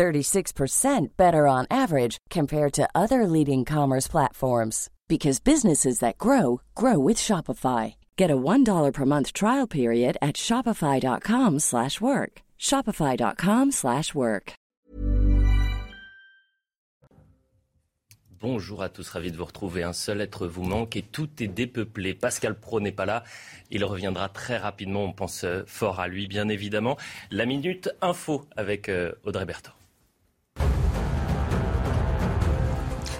36% better on average compared to other leading commerce platforms because businesses that grow grow with Shopify. Get a $1 per month trial period at shopify.com/work. shopify.com/work. Bonjour à tous, ravi de vous retrouver. Un seul être vous manque et tout est dépeuplé. Pascal Pro n'est pas là. Il reviendra très rapidement. On pense euh, fort à lui, bien évidemment. La minute info avec euh, Audrey Berthaud.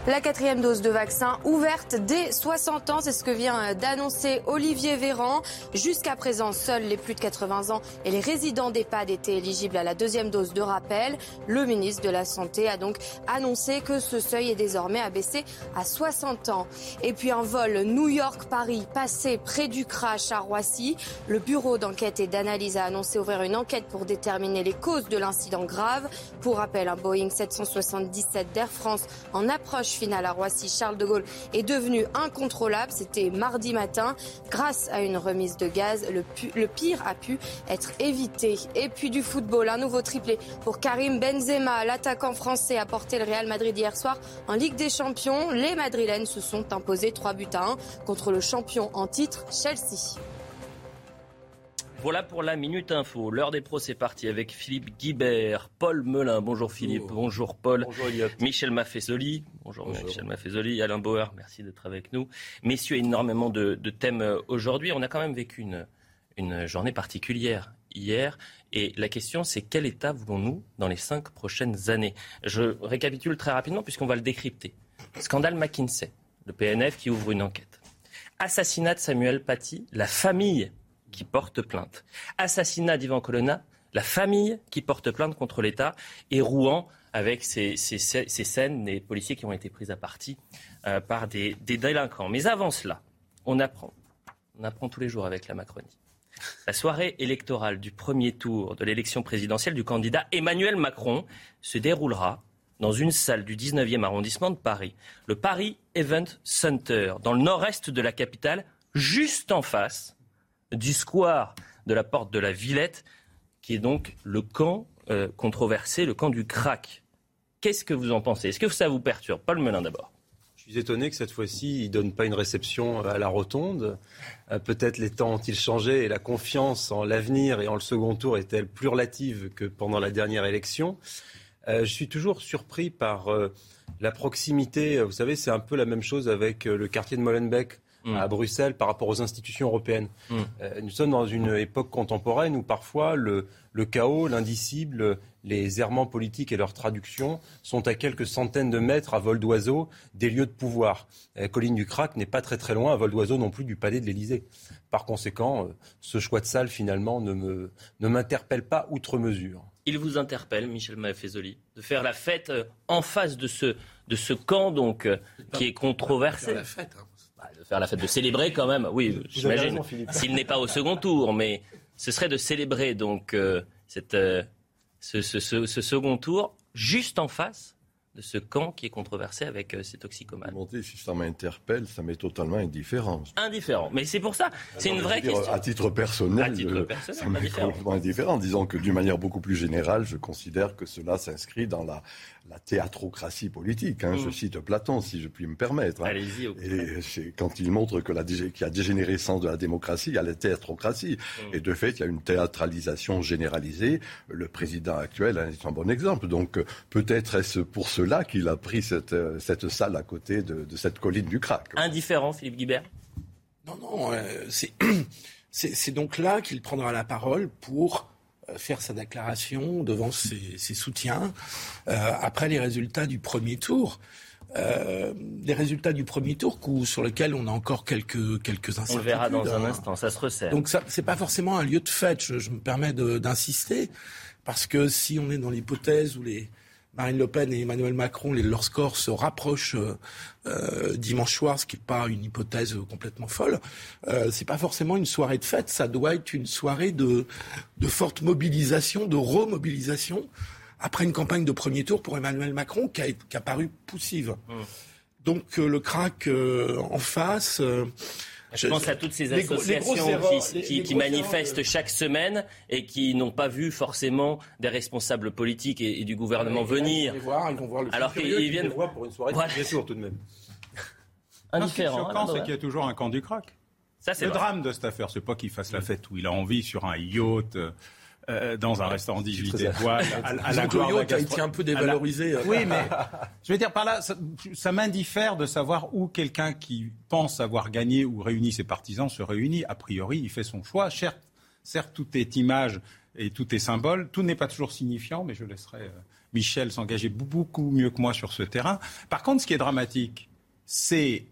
La quatrième dose de vaccin ouverte dès 60 ans, c'est ce que vient d'annoncer Olivier Véran. Jusqu'à présent, seuls les plus de 80 ans et les résidents d'EHPAD étaient éligibles à la deuxième dose de rappel. Le ministre de la Santé a donc annoncé que ce seuil est désormais abaissé à 60 ans. Et puis un vol New York-Paris passé près du crash à Roissy. Le bureau d'enquête et d'analyse a annoncé ouvrir une enquête pour déterminer les causes de l'incident grave. Pour rappel, un Boeing 777 d'Air France en approche finale à Roissy, Charles de Gaulle est devenu incontrôlable. C'était mardi matin. Grâce à une remise de gaz, le, le, pire a pu être évité. Et puis du football, un nouveau triplé pour Karim Benzema. L'attaquant français a porté le Real Madrid hier soir en Ligue des Champions. Les Madrilènes se sont imposés 3 buts à 1 contre le champion en titre Chelsea. Voilà pour la Minute Info. L'heure des pros, c'est parti avec Philippe Guibert, Paul Melun. Bonjour Philippe, bonjour, Paul. Bonjour Michel Maffezoli. Bonjour, Michel Maffezoli. Alain Bauer, merci d'être avec nous. Messieurs, énormément de, thèmes euh, aujourd'hui. On a quand même vécu une, une journée particulière hier. Et la question, c'est quel État voulons-nous dans les cinq prochaines années? Je récapitule très rapidement puisqu'on va le décrypter. Scandale McKinsey, le PNF qui ouvre une enquête. Assassinat de Samuel Paty, la famille qui porte plainte. Assassinat d'Ivan Colonna, la famille qui porte plainte contre l'État. Et Rouen, avec ces, scènes des policiers qui ont été pris à partie euh, par des, délinquants. Mais avant cela, on apprend. On apprend tous les jours avec la Macronie. La soirée électorale du premier tour de l'élection présidentielle du candidat Emmanuel Macron se déroulera dans une salle du 19e arrondissement de Paris, le Paris Event Center, dans le nord-est de la capitale, juste en face du square de la porte de la Villette, qui est donc le camp euh, controversé, le camp du crack. Qu'est-ce que vous en pensez? Est-ce que ça vous perturbe? Paul Melun d'abord. Je suis étonné que cette fois-ci, il ne donne pas une réception à la rotonde. Euh, peut-être les temps ont-ils changé et la confiance en l'avenir et en le second tour est-elle plus relative que pendant la dernière élection? Euh, je suis toujours surpris par la proximité. Vous savez, c'est un peu la même chose avec le quartier de Molenbeek Mm. à Bruxelles par rapport aux institutions européennes. Mm. Euh, nous sommes dans une époque contemporaine où parfois le, chaos, l'indicible, les errements politiques et leurs traductions sont à quelques centaines de mètres à vol d'oiseau des lieux de pouvoir. Euh, Colline du Crac n'est pas très très loin à vol d'oiseau non plus du palais de l'Élysée. Par conséquent, euh, ce choix de salle finalement ne, me, ne m'interpelle pas outre mesure. Il vous interpelle, Michel Maffezoli, de faire la fête en face de ce, de ce camp donc, qui est controversé. La fête, hein faire la fête, de célébrer quand même. Oui, j'imagine. S'il n'est pas au second tour, mais ce serait de célébrer donc euh, cette, euh, ce, second tour juste en face de ce camp qui est controversé avec euh, ces toxicomanes. si ça m'interpelle, ça m'est totalement indifférent. Indifférent. Mais c'est pour ça, c'est une vraie question. À titre personnel, ça m'est complètement indifférent. Disons que d'une manière beaucoup plus générale, je considère que cela s'inscrit dans la, la théatrocratie politique. Hein. Je mm. cite Platon, si je puis me permettre. Hein. Allez-y. Et quand il montre que la, qu'il y a dégénérescence de la démocratie, il y a la théatrocratie. Mm. Et de fait, il y a une théâtralisation généralisée. Le président actuel est un bon exemple. Donc peut-être est-ce pour cela qu'il a pris cette, cette salle à côté de, cette colline du crack. Indifférent, Philippe Guibert? Non, non, euh, c'est donc là qu'il prendra la parole pour euh, faire sa déclaration devant ses, soutiens euh, après les résultats du premier tour. Euh, les résultats du premier tour sur lesquels on a encore quelques quelques incertitudes. On le verra dans un instant, ça se resserre. Donc ça, c'est pas forcément un lieu de fête. Je, me permets d'insister parce que si on est dans l'hypothèse où les Marine Le Pen et Emmanuel Macron, les, leurs scores se rapprochent euh, dimanche soir, ce qui n'est pas une hypothèse complètement folle. Euh, c'est pas forcément une soirée de fête, ça doit être une soirée de, de forte mobilisation, de remobilisation après une campagne de premier tour pour Emmanuel Macron qui a, qui a paru poussive. Mmh. Donc le crack en face. Je pense à toutes ces associations qui, manifestent chaque semaine et qui n'ont pas vu forcément des responsables politiques et, du gouvernement venir. Voir, ils vont voir le Alors qu'ils viennent voir pour une soirée de tour tout de même. Indifférent. Ce qui est choquant, c'est qu'il y a toujours un camp du crack. Ça, le drame de cette affaire, c'est pas qu'il fasse la fête où il a envie sur un yacht. Euh, dans un restaurant 18 étoiles, à, à, la gloire a été un peu dévalorisé. Oui, mais je veux dire par là, ça, ça m'indiffère de savoir où quelqu'un qui pense avoir gagné ou réuni ses partisans se réunit. A priori, il fait son choix. Certes, certes tout est image et tout est symbole. Tout n'est pas toujours signifiant, mais je laisserai euh, Michel s'engager beaucoup mieux que moi sur ce terrain. Par contre, ce qui est dramatique, c'est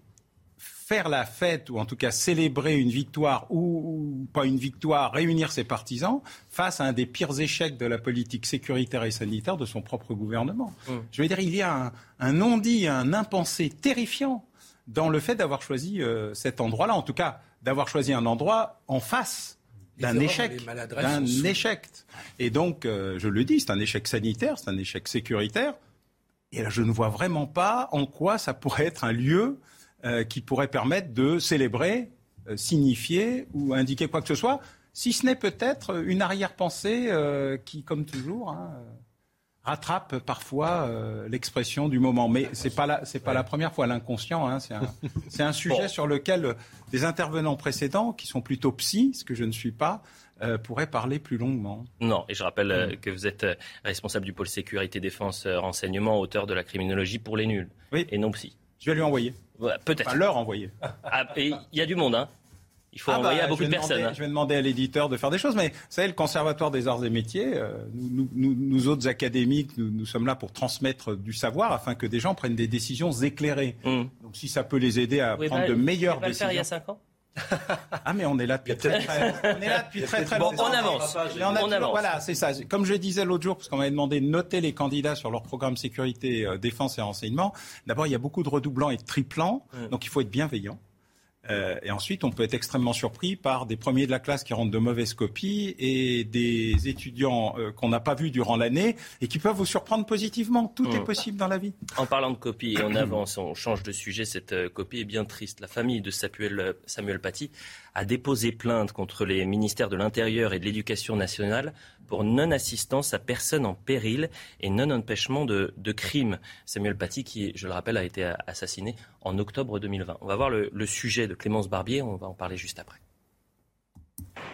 faire la fête, ou en tout cas célébrer une victoire, ou, pas une victoire, réunir ses partisans, face à un des pires échecs de la politique sécuritaire et sanitaire de son propre gouvernement. Mmh. Je veux dire, il y a un, non-dit, un impensé terrifiant dans le fait d'avoir choisi euh, cet endroit-là, en tout cas d'avoir choisi un endroit en face d'un échec, d'un échec. Et donc, euh, je le dis, c'est un échec sanitaire, c'est un échec sécuritaire. Et là, je ne vois vraiment pas en quoi ça pourrait être un lieu euh, qui pourrait permettre de célébrer, euh, signifier ou indiquer quoi que ce soit, si ce n'est peut-être une arrière-pensée euh, qui, comme toujours, hein, rattrape parfois l'expression du moment. Mais c'est pas la, c'est pas la première fois l'inconscient. Hein, c'est un, sujet sur lequel des intervenants précédents, qui sont plutôt psy, ce que je ne suis pas, pourraient parler plus longuement. Non, et je rappelle mm. que vous êtes responsable du pôle sécurité, défense, renseignement, auteur de la criminologie pour les nuls, oui. et non psy. Je vais lui envoyer. Peut-être. leur envoyer. Ah, il y a du monde, hein. Il faut ah envoyer bah, à beaucoup de personnes. Hein. Je vais demander à l'éditeur de faire des choses, mais vous savez, le Conservatoire des arts et métiers, euh, nous, autres académiques, nous, sommes là pour transmettre du savoir afin que des gens prennent des décisions éclairées. Hmm. Donc si ça peut les aider à prendre de meilleures décisions. faire il y a 5 ans? ah mais on est là depuis très très, on est là depuis très très bon, on avance. On, avance. Voilà, c'est ça. Comme je disais l'autre jour, parce qu'on m'avait demandé de noter les candidats sur leur programme sécurité, euh, défense et renseignement. D'abord, il y a beaucoup de redoublants et de triplants, mm. donc il faut être bienveillant. Euh, et ensuite, on peut être extrêmement surpris par des premiers de la classe qui rendent de mauvaises copies et des étudiants euh, qu'on n'a pas vus durant l'année et qui peuvent vous surprendre positivement. Tout est mmh. possible dans la vie. En parlant de copie, et on avance, on change de sujet. Cette euh, copie est bien triste. La famille de Samuel, Samuel Paty a déposé plainte contre les ministères de l'Intérieur et de l'Éducation nationale pour non-assistance à personne en péril et non-empêchement de, de crime. Samuel Paty, qui, je le rappelle, a été assassiné en octobre 2020. On va voir le, sujet de Clémence Barbier, on va en parler juste après.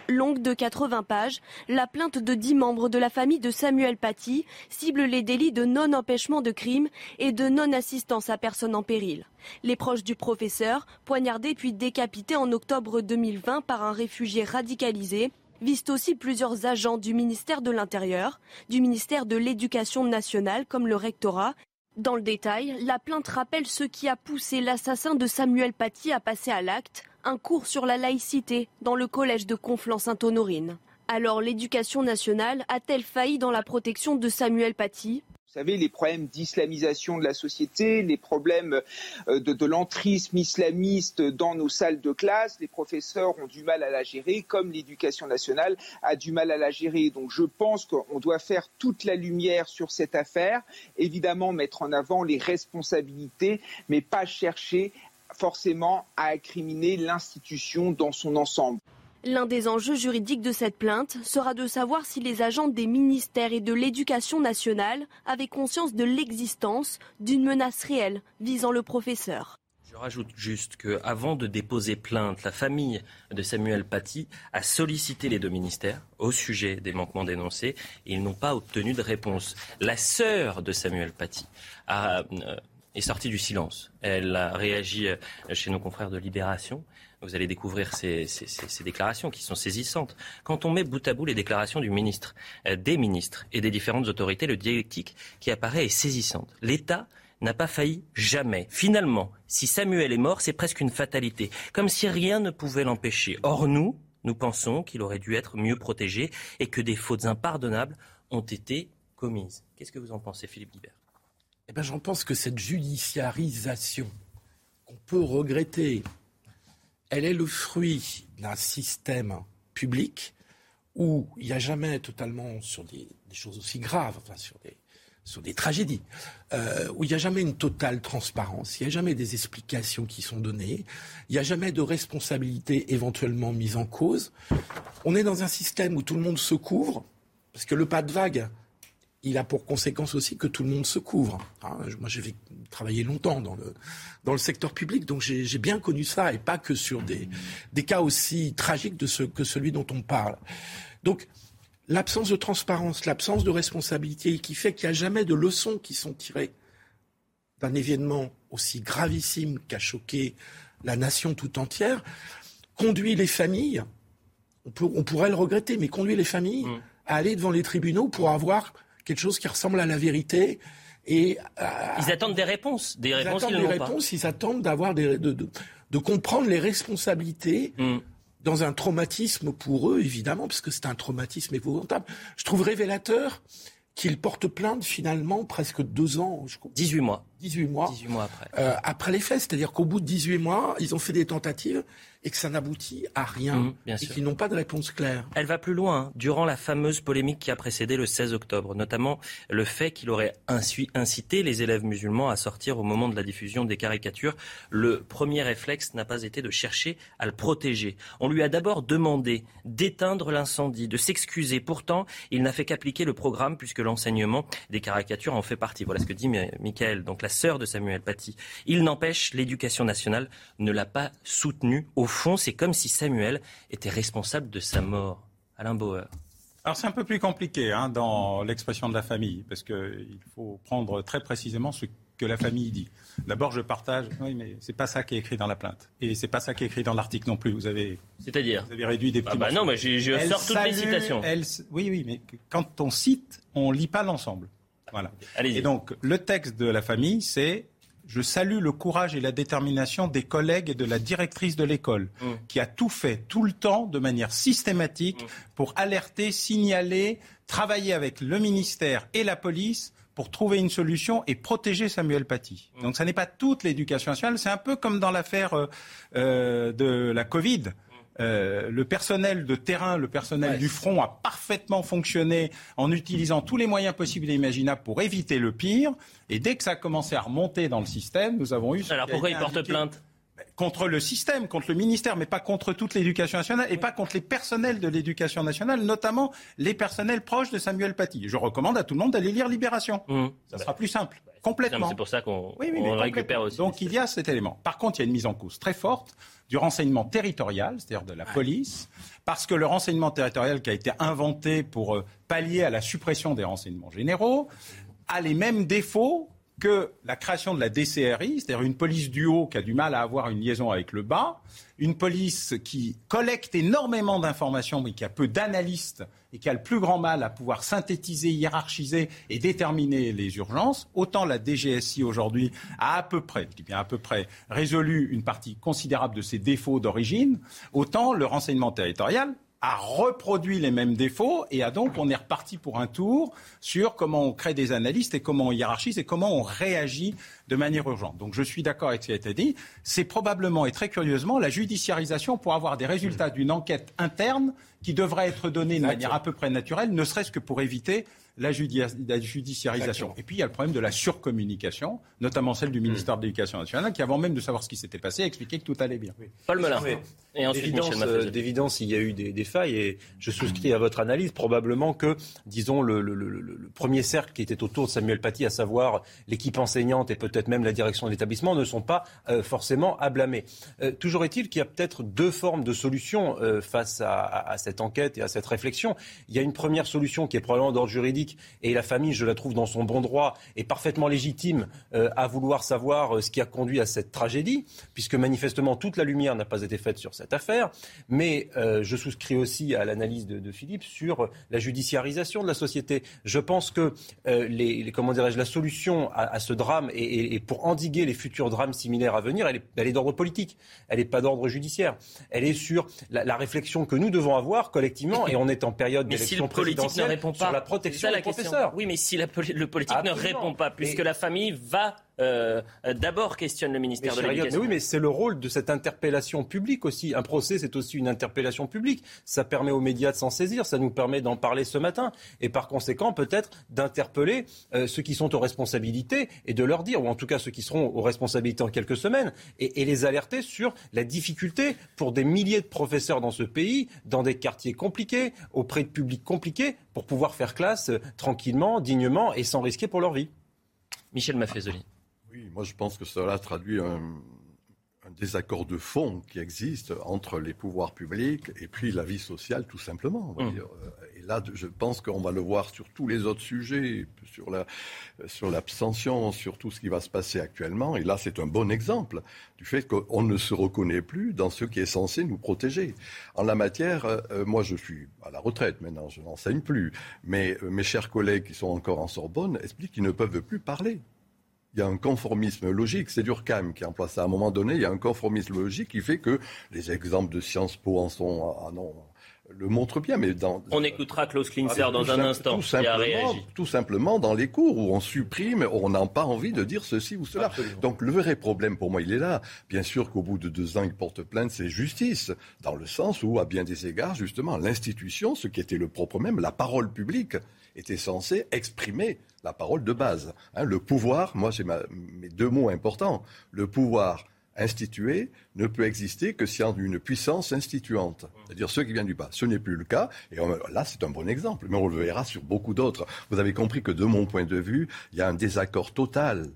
Longue de 80 pages, la plainte de 10 membres de la famille de Samuel Paty cible les délits de non-empêchement de crime et de non-assistance à personne en péril. Les proches du professeur, poignardés puis décapités en octobre 2020 par un réfugié radicalisé, visent aussi plusieurs agents du ministère de l'Intérieur, du ministère de l'Éducation nationale comme le rectorat. Dans le détail, la plainte rappelle ce qui a poussé l'assassin de Samuel Paty à passer à l'acte, un cours sur la laïcité dans le collège de Conflans-Sainte-Honorine. Alors l'éducation nationale a-t-elle failli dans la protection de Samuel Paty? Vous savez, les problèmes d'islamisation de la société, les problèmes euh, de, l'entrisme islamiste dans nos salles de classe, les professeurs ont du mal à la gérer, comme l'éducation nationale a du mal à la gérer. Donc je pense qu'on doit faire toute la lumière sur cette affaire, évidemment mettre en avant les responsabilités, mais pas chercher forcément à incriminer l'institution dans son ensemble. L'un des enjeux juridiques de cette plainte sera de savoir si les agents des ministères et de l'éducation nationale avaient conscience de l'existence d'une menace réelle visant le professeur. Je rajoute juste qu'avant de déposer plainte, la famille de Samuel Paty a sollicité les deux ministères au sujet des manquements dénoncés et ils n'ont pas obtenu de réponse. La sœur de Samuel Paty euh, est sortie du silence. Elle a réagi euh, chez nos confrères de Libération vous allez découvrir ces, déclarations qui sont saisissantes. Quand on met bout à bout les déclarations du ministre, euh, des ministres et des différentes autorités, le dialectique qui apparaît est saisissante. L'État n'a pas failli jamais. Finalement, si Samuel est mort, c'est presque une fatalité, comme si rien ne pouvait l'empêcher. Or, nous, nous pensons qu'il aurait dû être mieux protégé et que des fautes impardonnables ont été commises. Qu'est-ce que vous en pensez, Philippe Guibert? Eh ben, J'en pense que cette judiciarisation qu'on peut regretter, elle est le fruit d'un système public où il n'y a jamais totalement, sur des, choses aussi graves, sur des, sur des tragédies, euh, où il n'y a jamais une totale transparence, il n'y a jamais des explications qui sont données, il n'y a jamais de responsabilité éventuellement mise en cause. On est dans un système où tout le monde se couvre, parce que le pas de vague, il a pour conséquence aussi que tout le monde se couvre. Hein, moi, j'ai travaillé longtemps dans le, dans le secteur public, donc j'ai bien connu ça, et pas que sur des, des cas aussi tragiques de ce, que celui dont on parle. Donc, l'absence de transparence, l'absence de responsabilité, qui fait qu'il n'y a jamais de leçons qui sont tirées d'un événement aussi gravissime qu'a choqué la nation tout entière, conduit les familles, on, peut, on pourrait le regretter, mais conduit les familles mmh. à aller devant les tribunaux pour avoir quelque chose qui ressemble à la vérité. Et ils attendent des réponses, des ils réponses. Attendent des réponses. Ils attendent d'avoir des, de, de, de, comprendre les responsabilités. Mm. Dans un traumatisme pour eux, évidemment, parce que c'est un traumatisme épouvantable. Je trouve révélateur qu'ils portent plainte finalement presque deux ans. Je 18 mois. 18 mois. 18 mois après. Euh, après les faits, c'est-à-dire qu'au bout de 18 mois, ils ont fait des tentatives et que ça n'aboutit à rien mmh, et qu'ils n'ont pas de réponse claire. Elle va plus loin. Hein. Durant la fameuse polémique qui a précédé le 16 octobre, notamment le fait qu'il aurait incité les élèves musulmans à sortir au moment de la diffusion des caricatures, le premier réflexe n'a pas été de chercher à le protéger. On lui a d'abord demandé d'éteindre l'incendie, de s'excuser. Pourtant, il n'a fait qu'appliquer le programme puisque l'enseignement des caricatures en fait partie. Voilà ce que dit Michael, donc la sœur de Samuel Paty. Il n'empêche, l'éducation nationale ne l'a pas soutenu au fond, c'est comme si Samuel était responsable de sa mort. Alain Bauer. Alors c'est un peu plus compliqué hein, dans l'expression de la famille, parce qu'il faut prendre très précisément ce que la famille dit. D'abord, je partage. Oui, mais c'est pas ça qui est écrit dans la plainte, et c'est pas ça qui est écrit dans l'article non plus. Vous avez, c'est-à-dire, vous avez réduit des petits. Ah bah non, mais je, je sors toutes les citations. oui, oui, mais quand on cite, on lit pas l'ensemble. Voilà. Et donc, le texte de la famille, c'est je salue le courage et la détermination des collègues et de la directrice de l'école, mmh. qui a tout fait, tout le temps, de manière systématique, mmh. pour alerter, signaler, travailler avec le ministère et la police pour trouver une solution et protéger Samuel Paty. Mmh. Donc, ça n'est pas toute l'éducation nationale, c'est un peu comme dans l'affaire euh, euh, de la Covid. Euh, le personnel de terrain, le personnel du front a parfaitement fonctionné en utilisant tous les moyens possibles et imaginables pour éviter le pire. Et dès que ça a commencé à remonter dans le système, nous avons eu. Alors pourquoi ils portent plainte? Contre le système, contre le ministère, mais pas contre toute l'éducation nationale et pas contre les personnels de l'éducation nationale, notamment les personnels proches de Samuel Paty. Je recommande à tout le monde d'aller lire Libération. Mmh. Ça sera plus simple. Complètement. C'est pour ça qu'on récupère aussi. Donc il y a cet élément. Par contre, il y a une mise en cause très forte du renseignement territorial, c'est-à-dire de la police, parce que le renseignement territorial qui a été inventé pour euh, pallier à la suppression des renseignements généraux a les mêmes défauts que la création de la DCRI, c'est-à-dire une police du haut qui a du mal à avoir une liaison avec le bas, une police qui collecte énormément d'informations mais qui a peu d'analystes et qui a le plus grand mal à pouvoir synthétiser, hiérarchiser et déterminer les urgences, autant la DGSI aujourd'hui a à peu près, je dis bien à peu près, résolu une partie considérable de ses défauts d'origine, autant le renseignement territorial a reproduit les mêmes défauts et a donc on est reparti pour un tour sur comment on crée des analystes et comment on hiérarchise et comment on réagit de manière urgente. Donc je suis d'accord avec ce qui a été dit. C'est probablement et très curieusement la judiciarisation pour avoir des résultats d'une enquête interne qui devrait être donnée de manière à peu près naturelle, ne serait-ce que pour éviter la, judiciarisation. Et puis il y a le problème de la surcommunication, notamment celle du ministère de l'Éducation nationale, qui avant même de savoir ce qui s'était passé, expliquait que tout allait bien. Paul Melun. Et euh, d'évidence, il y a eu des, failles et je souscris à votre analyse. Probablement que, disons, le, premier cercle qui était autour de Samuel Paty, à savoir l'équipe enseignante et peut-être même la direction de l'établissement, ne sont pas euh, forcément à blâmer. Euh, toujours est-il qu'il y a peut-être deux formes de solutions face à, à, cette enquête et à cette réflexion. Il y a une première solution qui est probablement d'ordre juridique et la famille, je la trouve dans son bon droit, est parfaitement légitime euh, à vouloir savoir euh, ce qui a conduit à cette tragédie, puisque manifestement toute la lumière n'a pas été faite sur cette affaire. Mais euh, je souscris aussi à l'analyse de, Philippe sur la judiciarisation de la société. Je pense que les, comment dirais-je, la solution à, ce drame et, pour endiguer les futurs drames similaires à venir, elle est, d'ordre politique. Elle n'est pas d'ordre judiciaire. Elle est sur la, réflexion que nous devons avoir collectivement, et on est en période d'élection présidentielle, sur la protection la question. Oui, mais si le politique ne répond pas, puisque la famille va euh, d'abord questionne le ministère de l'Éducation. oui, mais c'est le rôle de cette interpellation publique aussi. Un procès, c'est aussi une interpellation publique. Ça permet aux médias de s'en saisir, ça nous permet d'en parler ce matin. Et par conséquent, peut-être d'interpeller euh, ceux qui sont aux responsabilités et de leur dire, ou en tout cas ceux qui seront aux responsabilités en quelques semaines, et, et les alerter sur la difficulté pour des milliers de professeurs dans ce pays, dans des quartiers compliqués, auprès de publics compliqués, pour pouvoir faire classe euh, tranquillement, dignement et sans risquer pour leur vie. Michel Maffezoli. Oui, moi je pense que cela traduit un, désaccord de fond qui existe entre les pouvoirs publics et puis la vie sociale tout simplement. Mmh. Et là, je pense qu'on va le voir sur tous les autres sujets, sur la, sur l'abstention, sur tout ce qui va se passer actuellement. Et là, c'est un bon exemple du fait qu'on ne se reconnaît plus dans ce qui est censé nous protéger. En la matière, euh, moi, je suis à la retraite maintenant, je n'enseigne plus. Mais euh, mes chers collègues qui sont encore en Sorbonne expliquent qu'ils ne peuvent plus parler il y a un conformisme logique. C'est Durkheim qui emploie ça. À un moment donné, il y a un conformisme logique qui fait que les exemples de Sciences Po en sont. Ah non, le montrent bien, mais dans... On écoutera Klaus Klinzer ah, dans un instant, tout simplement, tout simplement dans les cours où on supprime, on n'a pas envie de dire ceci ou cela. Donc le vrai problème pour moi, il est là. Bien sûr qu'au bout de deux ans, il porte plainte, c'est justice, dans le sens où, à bien des égards, justement, l'institution, ce qui était le propre même, la parole publique, était censée exprimer la parole de base. Hein, le pouvoir, moi, c'est mes deux mots importants. Le pouvoir institué ne peut exister que s'il y a une puissance instituante, c'est-à-dire ceux qui viennent du bas. Ce n'est plus le cas, et là c'est un bon exemple, mais on le verra sur beaucoup d'autres. Vous avez compris que de mon point de vue, il y a un désaccord total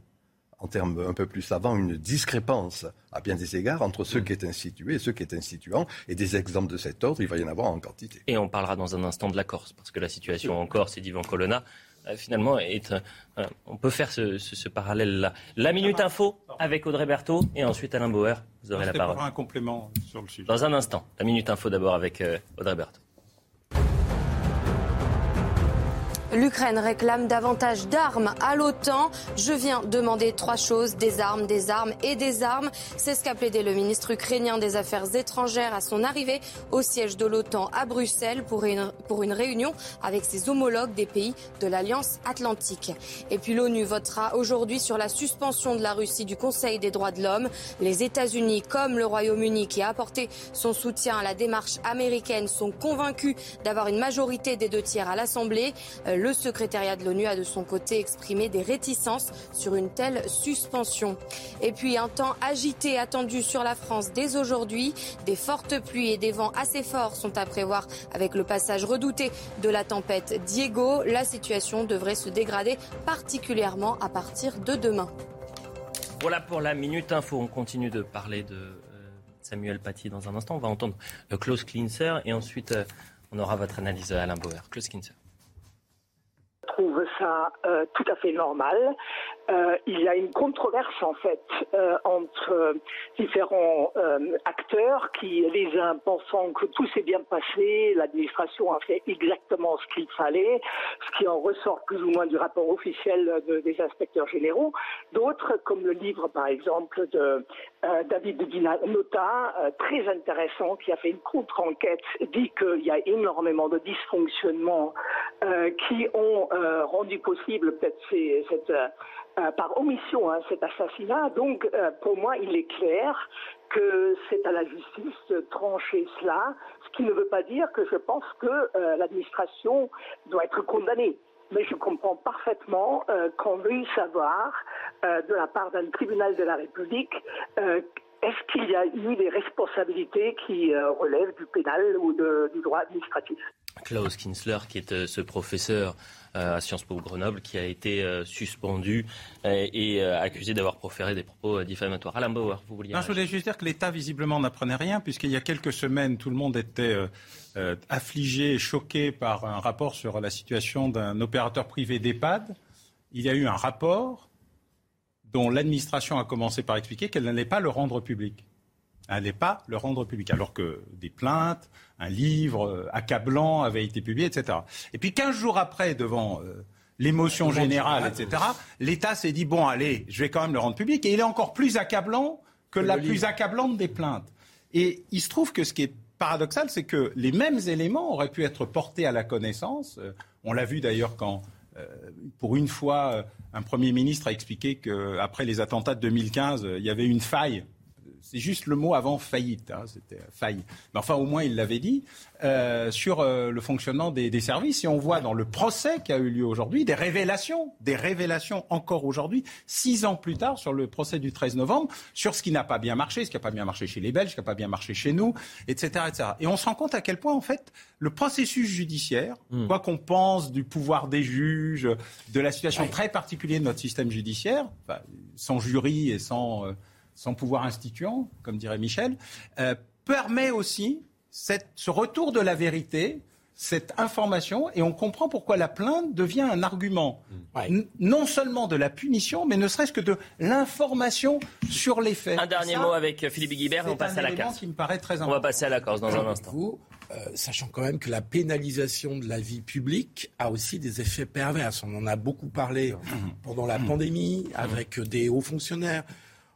en termes un peu plus savants, une discrépance à bien des égards entre ce qui est institué et ce qui est instituant. Et des exemples de cet ordre, il va y en avoir en quantité. Et on parlera dans un instant de la Corse, parce que la situation en Corse, et d'Ivan Colonna, euh, finalement, est, euh, on peut faire ce, parallèle-là. La Minute Info avec Audrey Berthaud et ensuite Alain Bauer. Vous aurez la parole. un complément sur le sujet. Dans un instant. La Minute Info d'abord avec euh, Audrey Berthaud. L'Ukraine réclame davantage d'armes à l'OTAN. Je viens demander trois choses, des armes, des armes et des armes. C'est ce qu'a plaidé le ministre ukrainien des Affaires étrangères à son arrivée au siège de l'OTAN à Bruxelles pour une, pour une réunion avec ses homologues des pays de l'Alliance Atlantique. Et puis l'ONU votera aujourd'hui sur la suspension de la Russie du Conseil des droits de l'homme. Les États-Unis, comme le Royaume-Uni qui a apporté son soutien à la démarche américaine, sont convaincus d'avoir une majorité des deux tiers à l'Assemblée. Euh, le secrétariat de l'ONU a de son côté exprimé des réticences sur une telle suspension. Et puis un temps agité attendu sur la France dès aujourd'hui. Des fortes pluies et des vents assez forts sont à prévoir avec le passage redouté de la tempête Diego. La situation devrait se dégrader particulièrement à partir de demain. Voilà pour la Minute Info. On continue de parler de euh, Samuel Paty dans un instant. On va entendre Klaus Klinzer et ensuite euh, on aura votre analyse Alain Bauer. Klaus Klinzer trouve ça euh, tout à fait normal. Euh, il y a une controverse en fait euh, entre différents acteurs qui, les uns pensant que tout s'est bien passé, l'administration a fait exactement ce qu'il fallait, ce qui en ressort plus ou moins du rapport officiel des inspecteurs généraux. D'autres, comme le livre par exemple de David Nota, très intéressant, qui a fait une contre-enquête, dit qu'il y a énormément de dysfonctionnements qui ont euh, rendu possible peut-être cette, euh, euh, par omission hein, cet assassinat. Donc pour moi, il est clair que c'est à la justice de trancher cela, ce qui ne veut pas dire que je pense que l'administration doit être condamnée mais je comprends parfaitement qu'on veuille savoir de la part d'un tribunal de la République est-ce qu'il y a eu des responsabilités qui relèvent du pénal ou du droit administratif? Klaus Kinsler, qui est euh, ce professeur euh, à Sciences Po Grenoble, qui a été euh, suspendu et accusé d'avoir proféré des propos diffamatoires. Alain Bauer, vous vouliez. Non, je voulais juste dire que l'État, visiblement, n'apprenait rien, puisqu'il y a quelques semaines, tout le monde était affligé et choqué par un rapport sur la situation d'un opérateur privé d'EHPAD. Il y a eu un rapport dont l'administration a commencé par expliquer qu'elle n'allait pas le rendre public n'allait pas le rendre public, alors que des plaintes, un livre euh, accablant avait été publié, etc. Et puis 15 jours après, devant euh, l'émotion générale, etc., l'État s'est dit, bon, allez, je vais quand même le rendre public, et il est encore plus accablant que la plus accablante des plaintes. Et il se trouve que ce qui est paradoxal, c'est que les mêmes éléments auraient pu être portés à la connaissance. Euh, on l'a vu d'ailleurs quand pour une fois, un Premier ministre a expliqué qu'après les attentats de 2015, il y avait une faille c'est juste le mot avant faillite, hein, c'était faille. Mais enfin, au moins, il l'avait dit, euh, sur euh, le fonctionnement des, des, services. Et on voit dans le procès qui a eu lieu aujourd'hui des révélations, des révélations encore aujourd'hui, six ans plus tard, sur le procès du 13 novembre, sur ce qui n'a pas bien marché, ce qui n'a pas bien marché chez les Belges, ce qui n'a pas bien marché chez nous, etc., etc. Et on se rend compte à quel point, en fait, le processus judiciaire, hmm. quoi qu'on pense du pouvoir des juges, de la situation très particulière de notre système judiciaire, sans jury et sans... Euh, son pouvoir instituant, comme dirait Michel, euh, permet aussi ce retour de la vérité, cette information, et on comprend pourquoi la plainte devient un argument, non seulement de la punition, mais ne serait-ce que de l'information sur les faits. Un dernier mot avec Philippe Guibert, et on passe à la case. Qui me paraît très on va passer à la cause dans un instant. Vous, euh, sachant quand même que la pénalisation de la vie publique a aussi des effets pervers. On en a beaucoup parlé pendant la pandémie avec des hauts fonctionnaires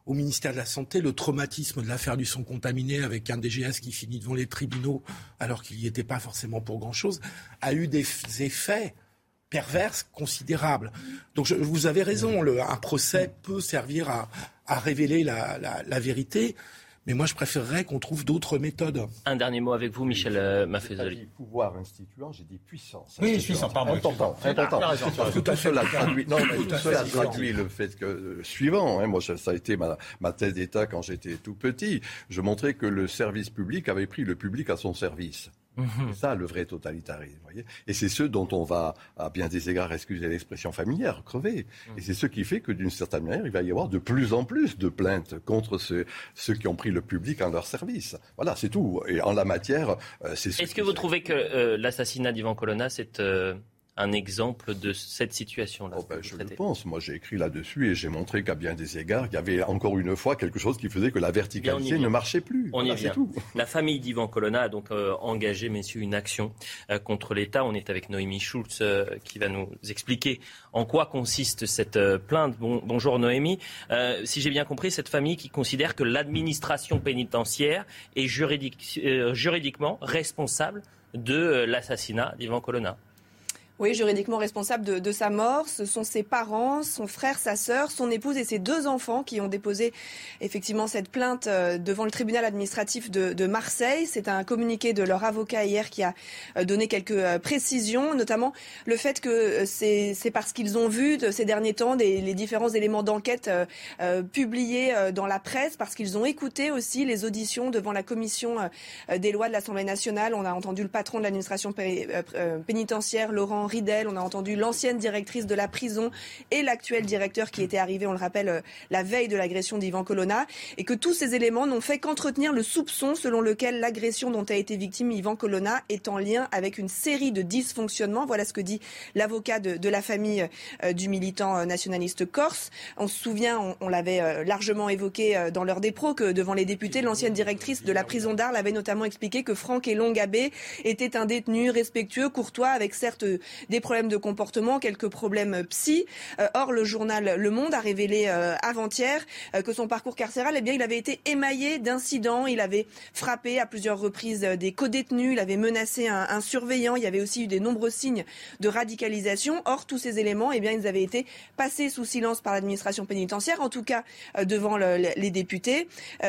au ministère de la Santé, le traumatisme de l'affaire du sang contaminé avec un DGS qui finit devant les tribunaux alors qu'il n'y était pas forcément pour grand-chose, a eu des effets pervers considérables. Donc vous avez raison, un procès peut servir à, révéler la vérité. Mais moi, je préférerais qu'on trouve d'autres méthodes. Un dernier mot avec vous, Michel euh, Maffezoli. J'ai pouvoir instituant, j'ai des puissances. Oui, puissance, pardon. Important, important. Tout cela traduit, non, tout cela traduit le fait que, euh, suivant, hein, moi, ça, a été ma, ma thèse d'État quand j'étais tout petit, je montrais que le service public avait pris le public à son service. Mhm. C'est ça le vrai totalitarisme. Voyez et c'est ce dont on va, à bien des égards, excuser l'expression familière, crever. Mhm. Et c'est ce qui fait que d'une certaine manière, il va y avoir de plus en plus de plaintes contre ceux, ceux qui ont pris le public en leur service. Voilà, c'est tout. Et en la matière, euh, c'est Est-ce que vous trouvez que euh, l'assassinat d'Ivan Colonna, c'est euh, un exemple de cette situation-là oh ben, Je le pense. Moi, j'ai écrit là-dessus et j'ai montré qu'à bien des égards, il y avait encore une fois quelque chose qui faisait que la verticalité ne marchait plus. On y vient. Tout. La famille d'Ivan Colonna a donc euh, engagé, messieurs, une action euh, contre l'État. On est avec Noémie Schulz euh, qui va nous expliquer en quoi consiste cette plainte. bonjour Noémie. si j'ai bien compris, cette famille qui considère que l'administration pénitentiaire est juridiquement responsable de l'assassinat d'Ivan Colonna. Oui, juridiquement responsable de, sa mort. Ce sont ses parents, son frère, sa sœur, son épouse et ses deux enfants qui ont déposé effectivement cette plainte euh, devant le tribunal administratif de, Marseille. C'est un communiqué de leur avocat hier qui a euh, donné quelques euh, précisions, notamment le fait que c'est parce qu'ils ont vu de ces derniers temps les différents éléments d'enquête publiés dans la presse, parce qu'ils ont écouté aussi les auditions devant la commission des lois de l'Assemblée nationale. On a entendu le patron de l'administration pénitentiaire, Laurent Ridel, on a entendu l'ancienne directrice de la prison et l'actuel directeur qui était arrivé, on le rappelle, euh, la veille de l'agression d'Ivan Colonna, et que tous ces éléments n'ont fait qu'entretenir le soupçon selon lequel l'agression dont a été victime Ivan Colonna est en lien avec une série de dysfonctionnements. Voilà ce que dit l'avocat de, la famille euh, du militant euh, nationaliste corse. On se souvient, on, l'avait largement évoqué dans l'heure des pros, que devant les députés, l'ancienne directrice de la prison d'Arles avait notamment expliqué que Franck Elongabé était un détenu respectueux, courtois, avec certes des problèmes de comportement, quelques problèmes psy. Euh, or, le journal Le Monde a révélé euh, avant-hier euh, que son parcours carcéral, eh bien, il avait été émaillé d'incidents. Il avait frappé à plusieurs reprises des co-détenus. Il avait menacé un, surveillant. Il y avait aussi eu des nombreux signes de radicalisation. Or, tous ces éléments, eh bien, ils avaient été passés sous silence par l'administration pénitentiaire, en tout cas devant les députés.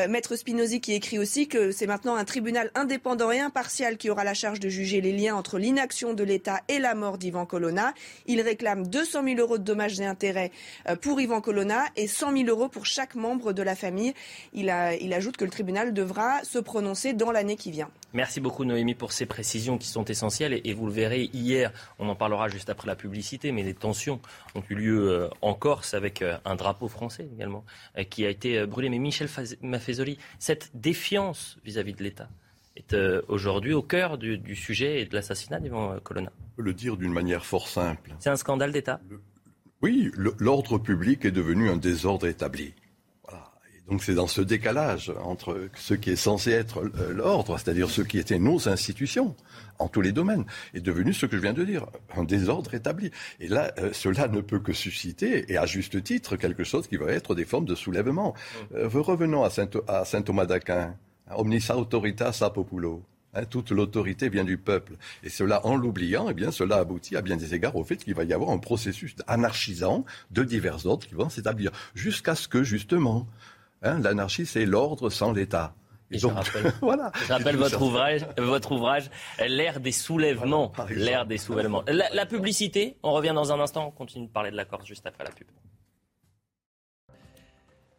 Maître Spinozzi qui écrit aussi que c'est maintenant un tribunal indépendant et impartial qui aura la charge de juger les liens entre l'inaction de l'État et la mort d'Ivan Colonna. Il réclame 200 000 euros de dommages et intérêts euh, pour Ivan Colonna et 100 000 euros pour chaque membre de la famille. Il, ajoute que le tribunal devra se prononcer dans l'année qui vient. Merci beaucoup Noémie pour ces précisions qui sont essentielles et, vous le verrez hier, on en parlera juste après la publicité, mais les tensions ont eu lieu euh, en Corse avec euh, un drapeau français également qui a été brûlé. Mais Michel Maffezoli, cette défiance vis-à-vis de l'État est aujourd'hui au cœur du, du sujet et de l'assassinat d'Ivan Colonna le dire d'une manière fort simple. C'est un scandale d'État? Oui, l'ordre public est devenu un désordre établi. donc c'est dans ce décalage entre ce qui est censé être euh, l'ordre, c'est-à-dire ce qui étaient nos institutions en tous les domaines, est devenu ce que je viens de dire, un désordre établi. Et là, euh, cela ne peut que susciter, et à juste titre, quelque chose qui va être des formes de soulèvement. Euh, revenons à saint, à saint Thomas d'Aquin, omnis autoritas a populo. Hein, toute l'autorité vient du peuple. Et cela, en l'oubliant, eh bien, cela aboutit à bien des égards au fait qu'il va y avoir un processus anarchisant de divers ordres qui vont s'établir. Jusqu'à ce que, justement, hein, l'anarchie, c'est l'ordre sans l'État. je rappelle, voilà. je rappelle votre ouvrage, votre ouvrage, l'ère des soulèvements, l'ère des soulèvements. La, la, publicité, on revient dans un instant, on continue de parler de la Corse juste après la pub.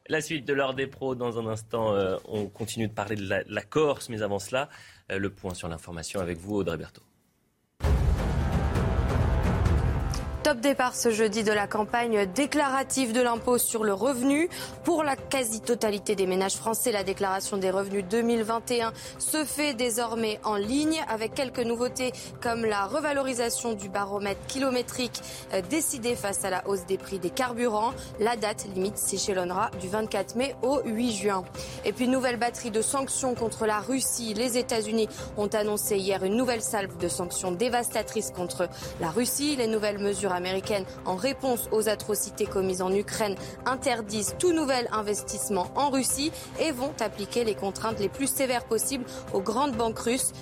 La suite de l'heure des pros dans un instant. Euh, on continue de parler de la, Corse, mais avant cela, euh, le point sur l'information avec vous, Audrey Berthaud. Top départ ce jeudi de la campagne déclarative de l'impôt sur le revenu. Pour la quasi-totalité des ménages français, la déclaration des revenus 2021 se fait désormais en ligne avec quelques nouveautés comme la revalorisation du baromètre kilométrique euh, décidé face à la hausse des prix des carburants. La date limite s'échelonnera du 24 mai au 8 juin. Et puis nouvelle batterie de sanctions contre la Russie. Les États-Unis ont annoncé hier une nouvelle salve de sanctions dévastatrices contre la Russie. Les nouvelles mesures américaines, en réponse aux atrocités commises en Ukraine, interdisent tout nouvel investissement en Russie et vont appliquer les contraintes les plus sévères possibles aux grandes banques russes,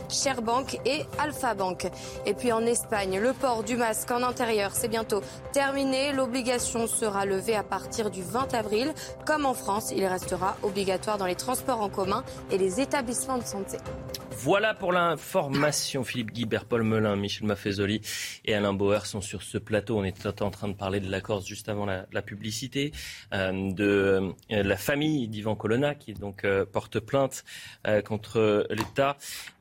Bank et Alpha Bank. Et puis en Espagne, le port du masque en intérieur, c'est bientôt terminé. L'obligation sera levée à partir du 20 avril. Comme en France, il restera obligatoire dans les transports en commun et les établissements de santé. Voilà pour l'information. Philippe Guibert, Paul Melun, Michel Maffezoli et Alain Bauer sont sur ce plateau. On était en train de parler de la Corse juste avant la, publicité, euh, de euh, la famille d'Ivan Colonna qui donc euh, porte plainte contre l'État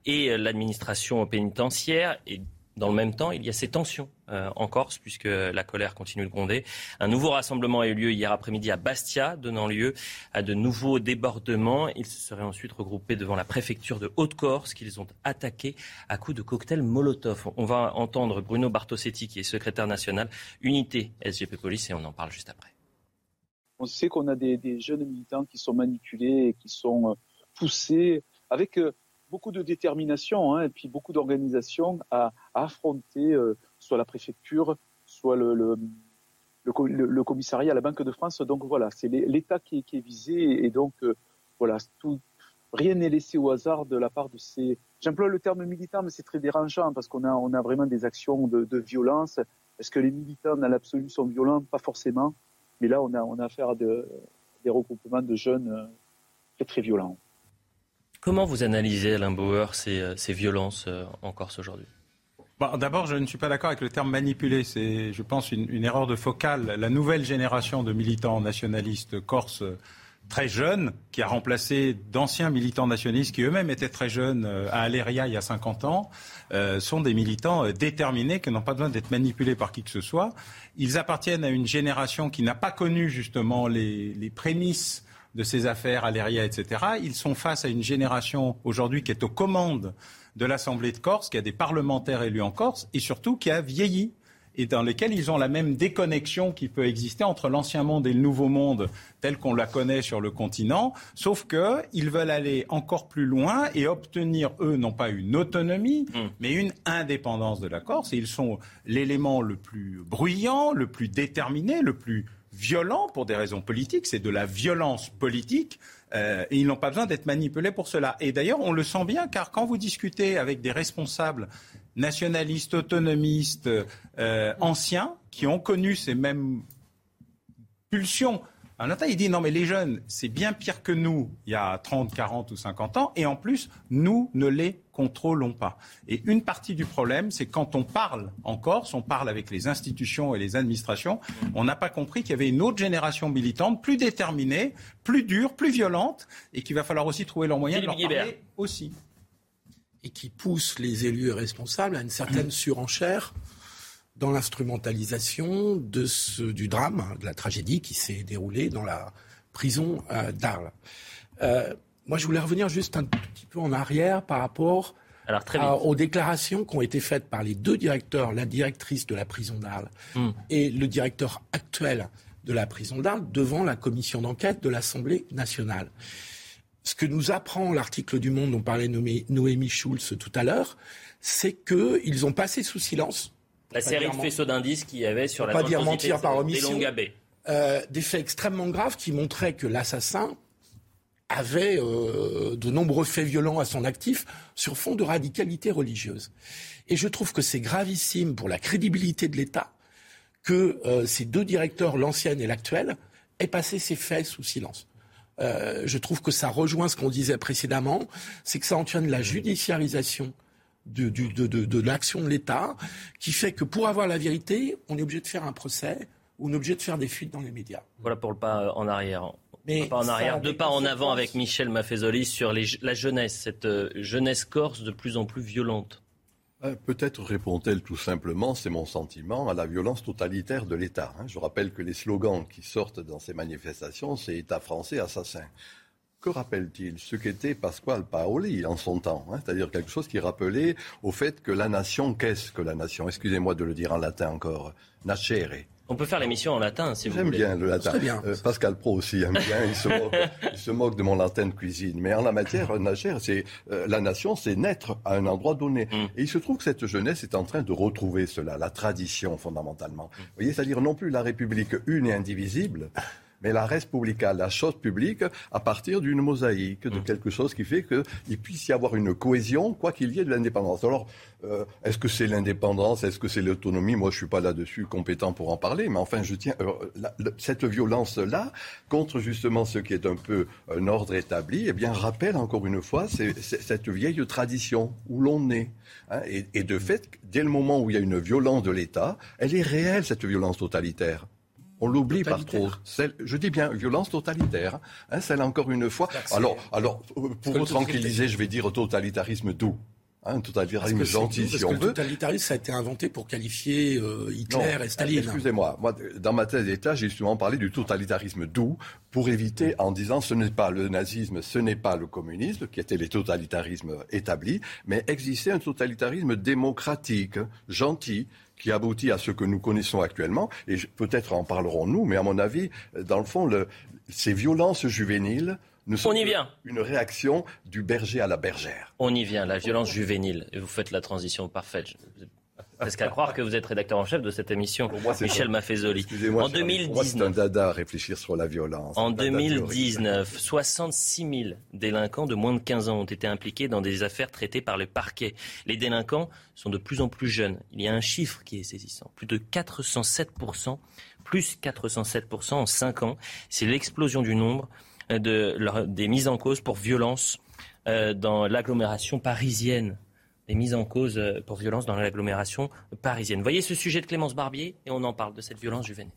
et l'administration pénitentiaire. Dans le même temps, il y a ces tensions euh, en Corse, puisque la colère continue de gronder. Un nouveau rassemblement a eu lieu hier après-midi à Bastia, donnant lieu à de nouveaux débordements. Ils se seraient ensuite regroupés devant la préfecture de Haute-Corse, qu'ils ont attaqué à coups de cocktails Molotov. On va entendre Bruno Bartosetti, qui est secrétaire national Unité SGP Police, et on en parle juste après. On sait qu'on a des, jeunes militants qui sont manipulés et qui sont euh, poussés avec euh, beaucoup de détermination hein, et puis beaucoup d'organisation à, affronter euh, soit la préfecture, soit le, commissariat à la Banque de France. Donc voilà, c'est l'État qui, est visé et donc euh, voilà, tout, rien n'est laissé au hasard de la part de ces. J'emploie le terme militant, mais c'est très dérangeant parce qu'on a, vraiment des actions de, violence. Est-ce que les militants dans l'absolu sont violents? Pas forcément. Mais là, on a, affaire à de, des regroupements de jeunes euh, très très violents. Comment vous analysez, Alain Bauer, ces, euh, violences euh, en Corse aujourd'hui? D'abord, je ne suis pas d'accord avec le terme manipuler. C'est, je pense, une, erreur de focale. La nouvelle génération de militants nationalistes corses très jeunes, qui a remplacé d'anciens militants nationalistes qui eux-mêmes étaient très jeunes euh, à Aléria il y a 50 ans, sont des militants déterminés qui n'ont pas besoin d'être manipulés par qui que ce soit. Ils appartiennent à une génération qui n'a pas connu justement les prémices de ces affaires, Aléria, etc. Ils sont face à une génération aujourd'hui qui est aux commandes de l'Assemblée de Corse, qui a des parlementaires élus en Corse et surtout qui a vieilli et dans lesquels ils ont la même déconnexion qui peut exister entre l'ancien monde et le nouveau monde tel qu'on la connaît sur le continent, sauf qu'ils veulent aller encore plus loin et obtenir, eux, non pas une autonomie, mm. mais une indépendance de la Corse. Et ils sont l'élément le plus bruyant, le plus déterminé, le plus violent pour des raisons politiques, c'est de la violence politique. Euh, et ils n'ont pas besoin d'être manipulés pour cela. Et d'ailleurs, on le sent bien, car quand vous discutez avec des responsables nationalistes, autonomistes, euh, anciens, qui ont connu ces mêmes pulsions un il dit non, mais les jeunes, c'est bien pire que nous il y a 30, 40 ou 50 ans, et en plus, nous ne les contrôlons pas. Et une partie du problème, c'est quand on parle en Corse, on parle avec les institutions et les administrations, on n'a pas compris qu'il y avait une autre génération militante, plus déterminée, plus dure, plus violente, et qu'il va falloir aussi trouver leurs moyens de leur parler aussi. Et qui pousse les élus responsables à une certaine surenchère dans l'instrumentalisation de ce, du drame, hein, de la tragédie qui s'est déroulée dans la prison euh, d'Arles. Euh, moi, je voulais revenir juste un petit peu en arrière par rapport aux déclarations qui ont été faites par les deux directeurs, la directrice de la prison d'Arles hmm. et le directeur actuel de la prison d'Arles, devant la commission d'enquête de l'Assemblée nationale. Ce que nous apprend l'article du Monde dont parlait Noémie Schulz tout à l'heure, c'est qu'ils ont passé sous silence la série de faisceaux d'indices qu'il y avait sur la pas dire mentir par omission, des euh, des faits extrêmement graves qui montraient que l'assassin avait euh, de nombreux faits violents à son actif sur fond de radicalité religieuse. Et je trouve que c'est gravissime pour la crédibilité de l'État que euh, ces deux directeurs, l'ancienne et l'actuelle, aient passé ces faits sous silence. Euh, je trouve que ça rejoint ce qu'on disait précédemment, c'est que ça entraîne la judiciarisation de, de, de, de l'action de l'État, qui fait que pour avoir la vérité, on est obligé de faire un procès ou on est obligé de faire des fuites dans les médias. Voilà pour le pas en arrière. Mais pas en arrière, deux pas en avant avec Michel Maffezoli sur les, la jeunesse, cette euh, jeunesse corse de plus en plus violente. Euh, peut-être répond-elle tout simplement, c'est mon sentiment, à la violence totalitaire de l'État. Hein. Je rappelle que les slogans qui sortent dans ces manifestations, c'est État français assassin. Que rappelle-t-il Ce qu'était Pasquale Paoli en son temps, hein, c'est-à-dire quelque chose qui rappelait au fait que la nation, qu'est-ce que la nation? Excusez-moi de le dire en latin encore, nascere. On peut faire l'émission en latin, si vous voulez. J'aime bien le latin. Bien. Euh, Pascal Pro aussi aime bien. Il se, moque, il se, moque, de mon latin de cuisine. Mais en la matière, Nacher, c'est euh, la nation, c'est naître à un endroit donné. Mm. Et il se trouve que cette jeunesse est en train de retrouver cela, la tradition fondamentalement. Mm. Vous voyez, c'est-à-dire non plus la République une et indivisible, mais la Respublica, la chose publique, à partir d'une mosaïque, de mm. quelque chose qui fait qu'il puisse y avoir une cohésion, quoi qu'il y ait de l'indépendance. Alors, euh, est-ce que c'est l'indépendance? Est-ce que c'est l'autonomie? Moi, je suis pas là-dessus compétent pour en parler, mais enfin, je tiens euh, la, la, cette violence-là contre justement ce qui est un peu un ordre établi. Eh bien, rappelle encore une fois c'est, c'est cette vieille tradition où l'on est. Hein, et, et de fait, dès le moment où il y a une violence de l'État, elle est réelle cette violence totalitaire. On l'oublie par trop. Celle, je dis bien violence totalitaire. Hein, celle encore une fois. Alors, alors pour vous tranquilliser, je vais dire totalitarisme doux. Un hein, totalitarisme gentil, si on veut. Le totalitarisme, ça a été inventé pour qualifier euh, Hitler non, et Staline. Excusez-moi, moi, dans ma thèse d'État, j'ai justement parlé du totalitarisme doux pour éviter, en disant ce n'est pas le nazisme, ce n'est pas le communisme, qui étaient les totalitarismes établis, mais existait un totalitarisme démocratique, gentil, qui aboutit à ce que nous connaissons actuellement, et peut-être en parlerons-nous, mais à mon avis, dans le fond, le, ces violences juvéniles nous On y vient. une réaction du berger à la bergère. On y vient, la violence juvénile. Et vous faites la transition parfaite. Parce qu'à croire que vous êtes rédacteur en chef de cette émission, moi, Michel Maffezoli. Excusez-moi, en 2019, c'est un dada à réfléchir sur la violence. En 2019, 66 000 délinquants de moins de 15 ans ont été impliqués dans des affaires traitées par le parquet. Les délinquants sont de plus en plus jeunes. Il y a un chiffre qui est saisissant. Plus de 407 plus 407 en 5 ans. C'est l'explosion du nombre de, des mises en cause pour violence euh, dans l'agglomération parisienne. Des mises en cause euh, pour violence dans l'agglomération parisienne. Voyez ce sujet de Clémence Barbier et on en parle de cette violence juvénile.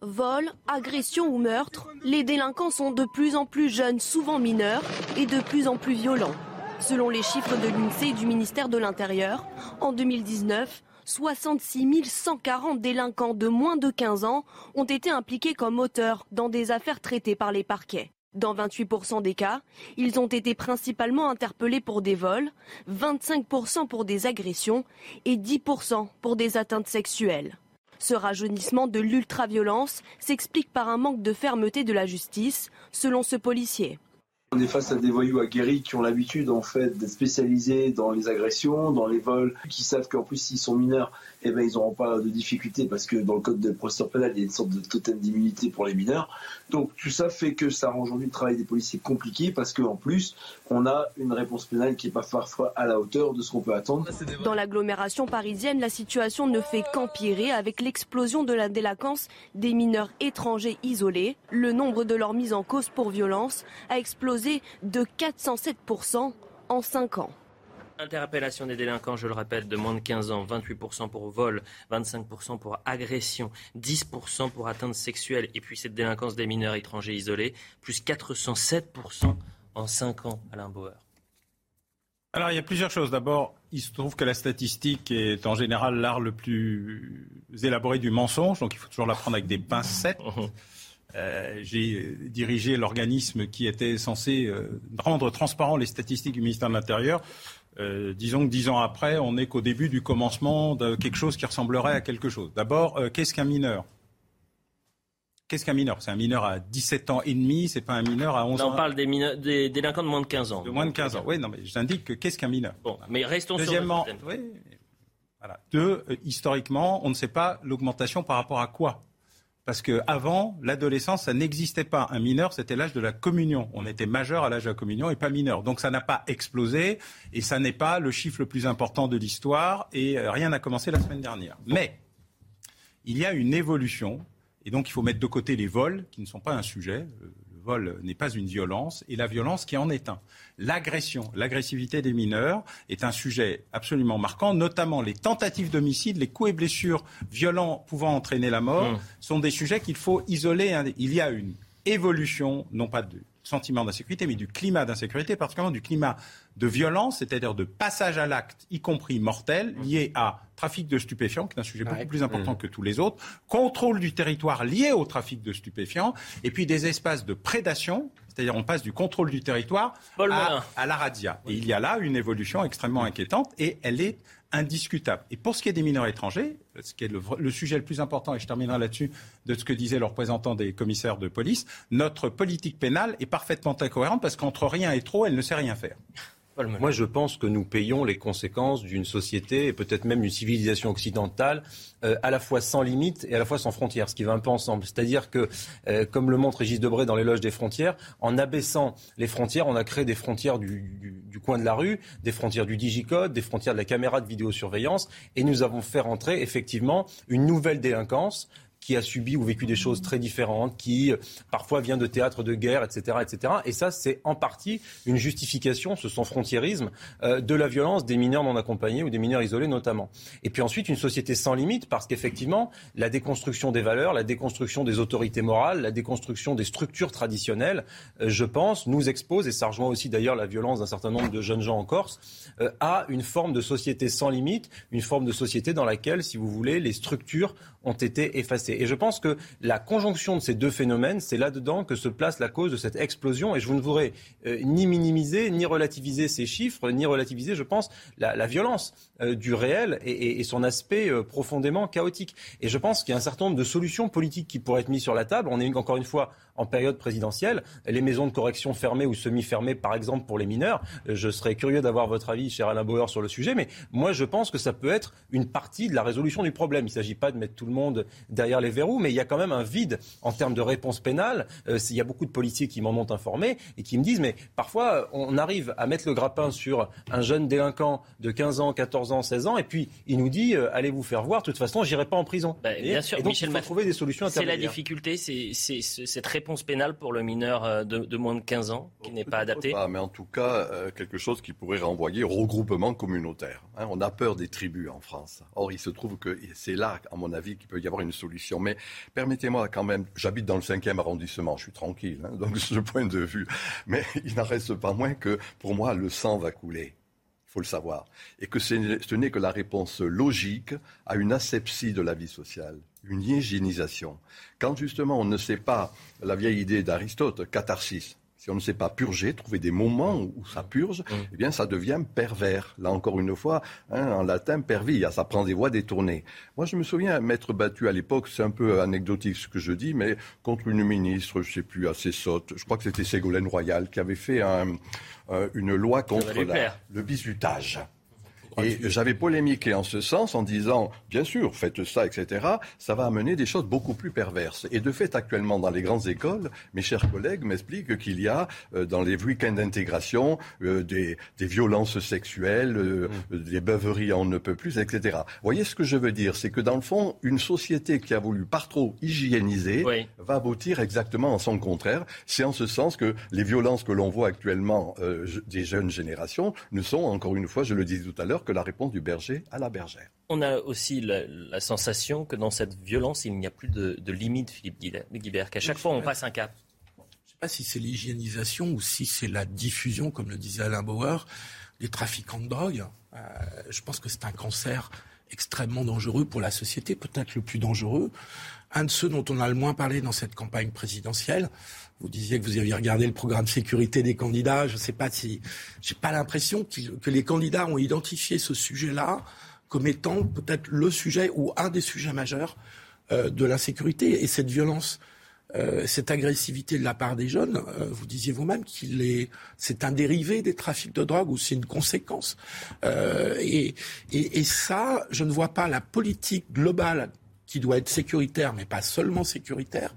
Vol, agression ou meurtre, les délinquants sont de plus en plus jeunes, souvent mineurs, et de plus en plus violents. Selon les chiffres de l'INSEE et du ministère de l'Intérieur, en 2019, 66 140 délinquants de moins de 15 ans ont été impliqués comme auteurs dans des affaires traitées par les parquets. Dans 28% des cas, ils ont été principalement interpellés pour des vols, 25% pour des agressions et 10% pour des atteintes sexuelles. Ce rajeunissement de l'ultraviolence s'explique par un manque de fermeté de la justice, selon ce policier. On est face à des voyous aguerris qui ont l'habitude en fait d'être spécialisés dans les agressions, dans les vols, qui savent qu'en plus s'ils sont mineurs, eh ben ils n'auront pas de difficultés parce que dans le code de procédure pénale il y a une sorte de totem d'immunité pour les mineurs. Donc tout ça fait que ça rend aujourd'hui le travail des policiers compliqué parce qu'en plus on a une réponse pénale qui n'est pas parfois à la hauteur de ce qu'on peut attendre. Dans l'agglomération parisienne, la situation ne fait qu'empirer avec l'explosion de la délinquance des mineurs étrangers isolés. Le nombre de leurs mises en cause pour violence a explosé de 407% en 5 ans. Interpellation des délinquants, je le répète, de moins de 15 ans, 28% pour vol, 25% pour agression, 10% pour atteinte sexuelle, et puis cette délinquance des mineurs étrangers isolés, plus 407% en 5 ans, Alain Bauer. Alors, il y a plusieurs choses. D'abord, il se trouve que la statistique est en général l'art le plus élaboré du mensonge, donc il faut toujours la prendre avec des pincettes. Euh, j'ai dirigé l'organisme qui était censé euh, rendre transparent les statistiques du ministère de l'Intérieur. Euh, disons que dix ans après, on n'est qu'au début du commencement de quelque chose qui ressemblerait à quelque chose. D'abord, euh, qu'est-ce qu'un mineur? Qu'est-ce qu'un mineur? C'est un mineur à 17 ans et demi, c'est pas un mineur à 11 non, ans. On parle des, mineurs, des, délinquants de moins de 15 ans. De moins de 15 ans, oui, non, mais j'indique que qu'est-ce qu'un mineur? Bon, mais restons Deuxièmement, sur le oui, voilà. Deux, historiquement, on ne sait pas l'augmentation par rapport à quoi? Parce qu'avant, l'adolescence, ça n'existait pas. Un mineur, c'était l'âge de la communion. On était majeur à l'âge de la communion et pas mineur. Donc ça n'a pas explosé et ça n'est pas le chiffre le plus important de l'histoire et euh, rien n'a commencé la semaine dernière. Mais il y a une évolution et donc il faut mettre de côté les vols qui ne sont pas un sujet vol n'est pas une violence et la violence qui en est un. L'agression, l'agressivité des mineurs est un sujet absolument marquant, notamment les tentatives d'homicide, les coups et blessures violents pouvant entraîner la mort mmh. sont des sujets qu'il faut isoler. Il y a une évolution, non pas de sentiment d'insécurité, mais du climat d'insécurité, particulièrement du climat de violence, c'est-à-dire de passage à l'acte, y compris mortel, lié à trafic de stupéfiants, qui est un sujet beaucoup plus important mmh. que tous les autres, contrôle du territoire lié au trafic de stupéfiants, et puis des espaces de prédation, c'est-à-dire on passe du contrôle du territoire à, la radia. Et il y a là une évolution extrêmement inquiétante, et elle est indiscutable. Et pour ce qui est des mineurs étrangers, ce qui est le, sujet le plus important, et je terminerai là-dessus, de ce que disait le représentant des commissaires de police, notre politique pénale est parfaitement incohérente parce qu'entre rien et trop, elle ne sait rien faire. Moi, je pense que nous payons les conséquences d'une société et peut-être même d'une civilisation occidentale euh, à la fois sans limite et à la fois sans frontières, ce qui va un peu ensemble. C'est-à-dire que, euh, comme le montre Régis Debray dans l'éloge des frontières, en abaissant les frontières, on a créé des frontières du, du, coin de la rue, des frontières du digicode, des frontières de la caméra de vidéosurveillance, et nous avons fait rentrer effectivement une nouvelle délinquance qui a subi ou vécu des choses très différentes, qui euh, parfois vient de théâtres de guerre, etc. etc. Et ça, c'est en partie une justification, ce son frontiérisme, euh, de la violence des mineurs non accompagnés ou des mineurs isolés notamment. Et puis ensuite, une société sans limite, parce qu'effectivement, la déconstruction des valeurs, la déconstruction des autorités morales, la déconstruction des structures traditionnelles, euh, je pense, nous expose, et ça rejoint aussi d'ailleurs la violence d'un certain nombre de jeunes gens en Corse, à une forme de société sans limite, une forme de société dans laquelle, si vous voulez, les structures ont été effacées. Et je pense que la conjonction de ces deux phénomènes, c'est là-dedans que se place la cause de cette explosion. Et je ne voudrais euh, ni minimiser, ni relativiser ces chiffres, ni relativiser, je pense, la, violence euh, du réel et, son aspect euh, profondément chaotique. Et je pense qu'il y a un certain nombre de solutions politiques qui pourraient être mises sur la table. On est encore une fois en période présidentielle. Les maisons de correction fermées ou semi-fermées, par exemple, pour les mineurs. Je serais curieux d'avoir votre avis, cher Alain Bauer, sur le sujet. Mais moi, je pense que ça peut être une partie de la résolution du problème. Il ne s'agit pas de mettre tout le monde derrière les verrous, mais il y a quand même un vide en termes de réponse pénale. Euh, il y a beaucoup de policiers qui m'en ont informé et qui me disent, mais parfois, on arrive à mettre le grappin sur un jeune délinquant de 15 ans, 14 ans, 16 ans, et puis il nous dit, euh, allez vous faire voir, de toute façon, j'irai pas en prison. Bah, bien sûr, et donc, il faut trouver des solutions C'est la difficulté, c'est cette réponse pénale pour le mineur euh, de, moins de 15 ans qui n'est pas adapté Mais en tout cas, euh, quelque chose qui pourrait renvoyer au regroupement communautaire. Hein. on a peur des tribus en France. Or, il se trouve que c'est là, à mon avis, qu'il peut y avoir une solution. Mais permettez-moi quand même, j'habite dans le 5e arrondissement, je suis tranquille, hein, donc ce point de vue. Mais il n'en reste pas moins que, pour moi, le sang va couler il faut le savoir, et que ce n'est que la réponse logique à une asepsie de la vie sociale une hygiénisation. Quand justement on ne sait pas, la vieille idée d'Aristote, catharsis, si on ne sait pas purger, trouver des moments où ça purge, mm. eh bien ça devient pervers. Là encore une fois, hein, en latin, pervia, ça prend des voies détournées. Moi je me souviens m'être battu à l'époque, c'est un peu anecdotique ce que je dis, mais contre une ministre, je ne sais plus, assez sotte, je crois que c'était Ségolène Royal, qui avait fait euh, une loi contre le bizutage. Et j'avais polémiqué en ce sens en disant, bien sûr, faites ça, etc. Ça va amener des choses beaucoup plus perverses. Et de fait, actuellement, dans les grandes écoles, mes chers collègues m'expliquent qu'il y a, euh, dans les week-ends d'intégration, euh, des, des, violences sexuelles, euh, mm. des beuveries on ne peut plus, etc. Vous voyez ce que je veux dire C'est que dans le fond, une société qui a voulu par trop hygiéniser va aboutir exactement en son contraire. C'est en ce sens que les violences que l'on voit actuellement des jeunes générations ne sont, encore une fois, je le disais tout à l'heure, que la réponse du berger à la bergère. On a aussi la, sensation que dans cette violence, il n'y a plus de, limite, Philippe Guibert, qu'à chaque fois on passe un cap. Je ne sais pas si c'est l'hygiénisation ou si c'est la diffusion, comme le disait Alain Bauer, des trafiquants de drogue. Euh, je pense que c'est un cancer extrêmement dangereux pour la société, peut-être le plus dangereux. Un de ceux dont on a le moins parlé dans cette campagne présidentielle, vous disiez que vous aviez regardé le programme sécurité des candidats. Je ne sais pas si, j'ai pas l'impression que les candidats ont identifié ce sujet-là comme étant peut-être le sujet ou un des sujets majeurs euh, de l'insécurité et cette violence. Euh, cette agressivité de la part des jeunes, euh, vous disiez vous-même qu'il est, c'est un dérivé des trafics de drogue ou c'est une conséquence. Et, et, et, ça, je ne vois pas la politique globale qui doit être sécuritaire, mais pas seulement sécuritaire,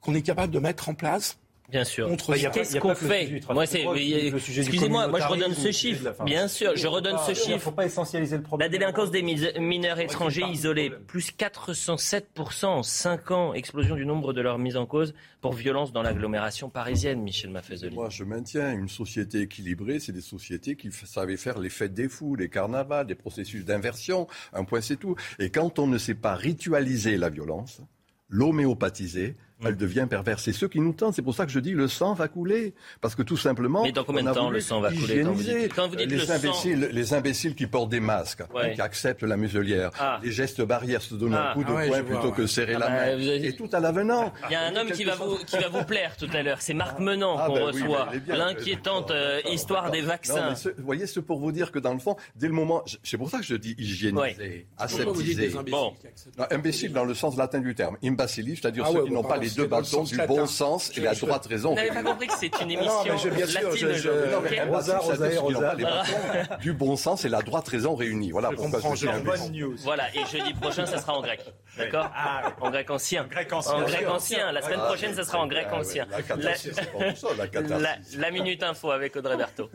qu'on est capable de mettre en place Bien sûr. Contre Qu'est-ce qu'on fait Moi, c'est. Excusez-moi, moi je redonne ce chiffre. Bien sûr, je redonne ce chiffre. Il ne faut pas essentialiser le problème. La délinquance des mineurs étrangers isolés, plus 407% en 5 ans, explosion du nombre de leurs mises en cause pour violence dans l'agglomération parisienne, Michel Maffezoli. Moi, je maintiens une société équilibrée, c'est des sociétés qui savaient faire les fêtes des fous, les carnavals, des processus d'inversion. Un point, c'est tout. Et quand on ne sait pas ritualiser la violence, l'homéopathiser, elle devient perverse. C'est ce qui nous tente. C'est pour ça que je dis le sang va couler. Parce que tout simplement. Mais dans combien de temps le sang va couler quand vous dites, quand vous dites les, le imbéciles, sang... les imbéciles qui portent des masques, hein, qui acceptent la muselière, ah. les gestes barrières, se donnent ah. un coup de ah ouais, poing plutôt vois, que ouais. serrer Ah la bah, main. avez... Et tout à l'avenant. Il y a un homme qui va, vous, qui va vous plaire tout à l'heure. C'est Marc Menant Ah qu'on ben reçoit. L'inquiétante euh, histoire des vaccins. Non, mais ce, vous voyez, c'est pour vous dire que dans le fond, dès le moment, c'est pour ça que je dis hygiéniser, aseptiser. Imbécile dans le sens latin du terme. Imbacili, c'est-à-dire Ah ceux qui n'ont pas pardon, les deux bâtons du bon sens et la droite raison. Vous n'avez pas compris que c'est une émission Non, mais je- bien sûr, latine du bon sens et la droite raison réunis. Voilà Je pourquoi. Voilà, et jeudi prochain, ça sera en grec. D'accord En grec ancien. En grec ancien. La semaine Ah, prochaine, ça sera en grec ah, ancien. La minute info avec Audrey Berthaud.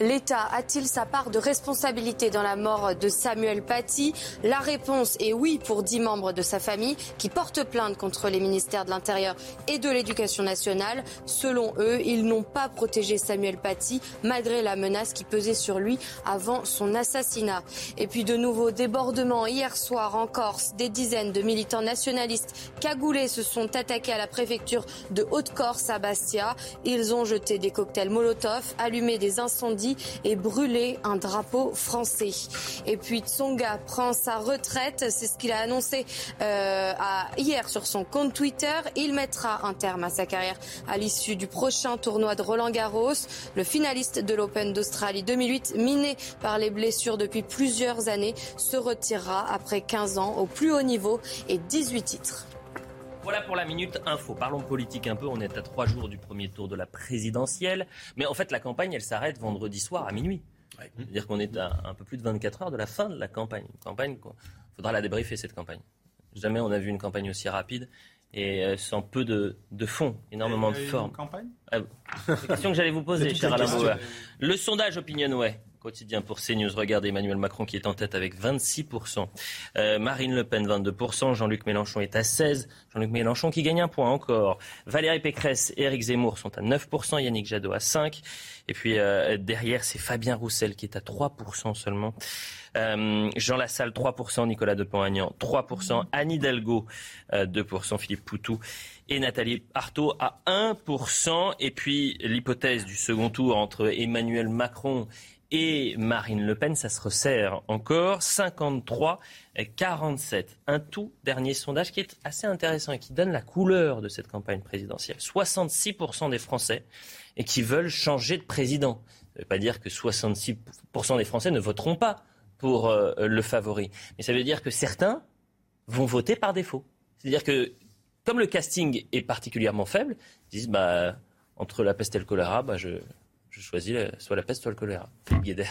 L'État a-t-il sa part de responsabilité dans la mort de Samuel Paty? La réponse est oui pour dix membres de sa famille qui portent plainte contre les ministères de l'Intérieur et de l'Éducation nationale. Selon eux, ils n'ont pas protégé Samuel Paty malgré la menace qui pesait sur lui avant son assassinat. Et puis de nouveaux débordements hier soir en Corse. Des dizaines de militants nationalistes cagoulés se sont attaqués à la préfecture de Haute-Corse à Bastia. Ils ont jeté des cocktails Molotov, allumé des incendies et brûlé un drapeau français. Et puis Tsonga prend sa retraite, c'est ce qu'il a annoncé euh, hier sur son compte Twitter. Il mettra un terme à sa carrière à l'issue du prochain tournoi de Roland Garros. Le finaliste de l'Open d'Australie 2008, miné par les blessures depuis plusieurs années, se retirera après 15 ans au plus haut niveau et 18 titres. Voilà pour la minute info. Parlons politique un peu. On est à trois jours du premier tour de la présidentielle. Mais en fait, la campagne, elle s'arrête vendredi soir à minuit. C'est-à-dire qu'on est à un peu plus de 24 heures de la fin de la campagne. Une campagne, il faudra la débriefer, cette campagne. Jamais on a vu une campagne aussi rapide et euh, sans peu de, de fond, énormément de forme. une campagne? Ah, C'est la question que j'allais vous poser, cher Alain. Bauer. Le sondage Opinionway, quotidien pour CNews. Regardez Emmanuel Macron qui est en tête avec 26%. Euh, Marine Le Pen, 22%. Jean-Luc Mélenchon est à 16%. Jean-Luc Mélenchon qui gagne un point encore. Valérie Pécresse et Éric Zemmour sont à 9%. Yannick Jadot à 5%. Et puis euh, derrière, c'est Fabien Roussel qui est à 3% seulement. Euh, Jean Lassalle, 3%. Nicolas Dupont-Aignan, 3%. Anne Hidalgo, euh, 2%. Philippe Poutou et Nathalie Arthaud à 1%. Et puis l'hypothèse du second tour entre Emmanuel Macron Marine Le Pen, ça se resserre encore. 53, 47. Un tout dernier sondage qui est assez intéressant et qui donne la couleur de cette campagne présidentielle. 66% des Français et qui veulent changer de président. Ça ne veut pas dire que 66% des Français ne voteront pas pour euh, le favori. Mais ça veut dire que certains vont voter par défaut. C'est-à-dire que comme le casting est particulièrement faible, ils disent bah, entre la peste et le choléra, bah, je, je choisis la- soit la peste, soit le choléra. Philippe Guéder.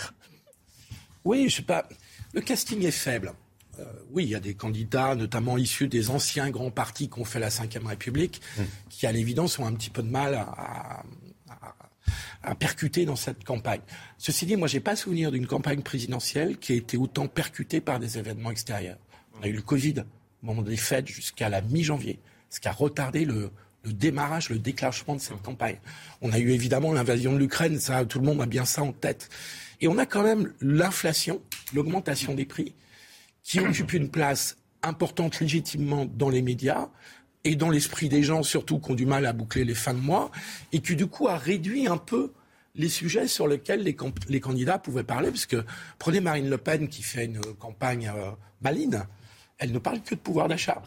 Oui, je sais pas. Le casting est faible. Euh, oui, il y a des candidats, notamment issus des anciens grands partis qui ont fait la Ve République, qui, à l'évidence, ont un petit peu de mal à, à- à percuter dans cette campagne. Ceci dit, moi, j'ai pas souvenir d'une campagne présidentielle qui a été autant percutée par des événements extérieurs. On a eu le Covid au moment des fêtes jusqu'à la mi-janvier, ce qui a retardé le, le démarrage, le déclenchement de cette campagne. On a eu évidemment l'invasion de l'Ukraine, ça, tout le monde a bien ça en tête. Et on a quand même l'inflation, l'augmentation des prix, qui occupe une place importante légitimement dans les médias et dans l'esprit des gens, surtout qui ont du mal à boucler les fins de mois, et qui du coup a réduit un peu les sujets sur lesquels les, candidats pouvaient parler, parce que prenez Marine Le Pen qui fait une campagne euh, maline, elle ne parle que de pouvoir d'achat.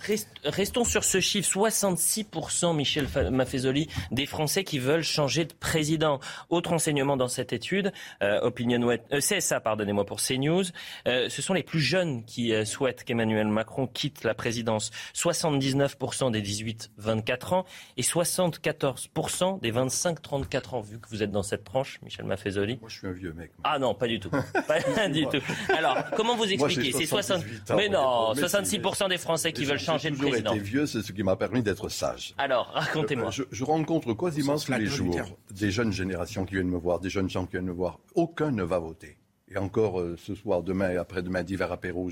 Restons sur ce chiffre. 66%, Michel Maffezoli, des Français qui veulent changer de président. Autre enseignement dans cette étude, euh, Opinion euh, CSA, pardonnez-moi pour CNews, euh, ce sont les plus jeunes qui euh, souhaitent qu'Emmanuel Macron quitte la présidence. 79% des 18-24 ans et 74% des 25-34 ans. Vu que vous êtes dans cette tranche, Michel Maffezoli. Moi, je suis un vieux mec. Ah non, pas du tout. pas du tout. Alors, comment vous expliquez? C'est 60... Mais non, 66% des Français qui veulent changer de président. été vieux, c'est ce qui m'a permis d'être sage. Alors, racontez-moi. Je, je, rencontre quasiment tous les jours des jeunes générations qui viennent me voir, des jeunes gens qui viennent me voir. Aucun ne va voter et encore euh, ce soir, demain et après-demain, d'hiver à Pérou,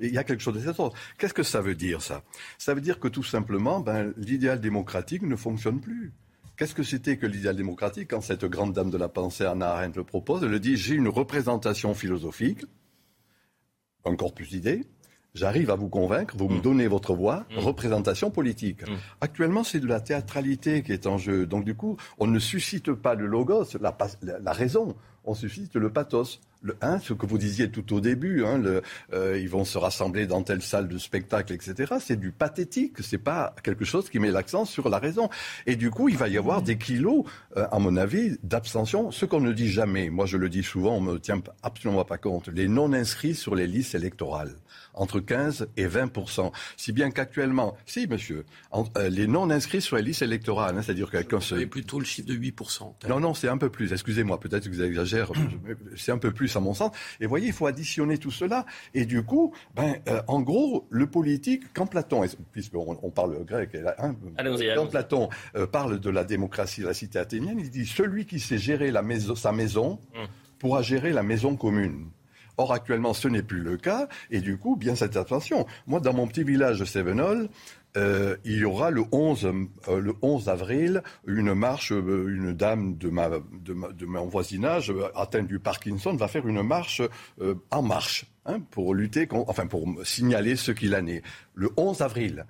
il y a quelque chose de cette sorte. Qu'est-ce que ça veut dire, ça? Ça veut dire que tout simplement, ben, l'idéal démocratique ne fonctionne plus. Qu'est-ce que c'était que l'idéal démocratique quand cette grande dame de la pensée, Anna Arendt, le propose Elle dit j'ai une représentation philosophique, un corpus d'idées, J'arrive à vous convaincre, vous me mm. donnez votre voix, mm. représentation politique. Mm. Actuellement, c'est de la théâtralité qui est en jeu. Donc, du coup, on ne suscite pas le logos, la, la raison, on suscite le pathos le, hein, ce que vous disiez tout au début, hein, le, euh, ils vont se rassembler dans telle salle de spectacle, etc. C'est du pathétique. C'est pas quelque chose qui met l'accent sur la raison. Et du coup, il va y avoir des kilos, euh, à mon avis, d'abstention. Ce qu'on ne dit jamais, moi je le dis souvent, on me tient absolument pas compte. Les non inscrits sur les listes électorales entre 15 et 20% Si bien qu'actuellement, si monsieur, euh, les non inscrits sur les listes électorales, hein, c'est-à-dire quelqu'un se... plutôt le chiffre de 8 Non, non, c'est un peu plus. Excusez-moi, peut-être que j'exagère. c'est un peu plus à mon sens. Et voyez, il faut additionner tout cela. Et du coup, ben, euh, en gros, le politique, quand Platon, puisqu'on on parle grec, hein, quand Platon euh, parle de la démocratie de la cité athénienne, il dit celui qui sait gérer la maison, sa maison hum. pourra gérer la maison commune. Or, actuellement, ce n'est plus le cas. Et du coup, bien cette attention. Moi, dans mon petit village de Sévenol, euh, il y aura le 11, euh, le 11 avril une marche, euh, une dame de, mon voisinage atteinte du Parkinson va faire une marche en marche hein, pour lutter, enfin pour signaler ce qu'il en est. Le 11 avril.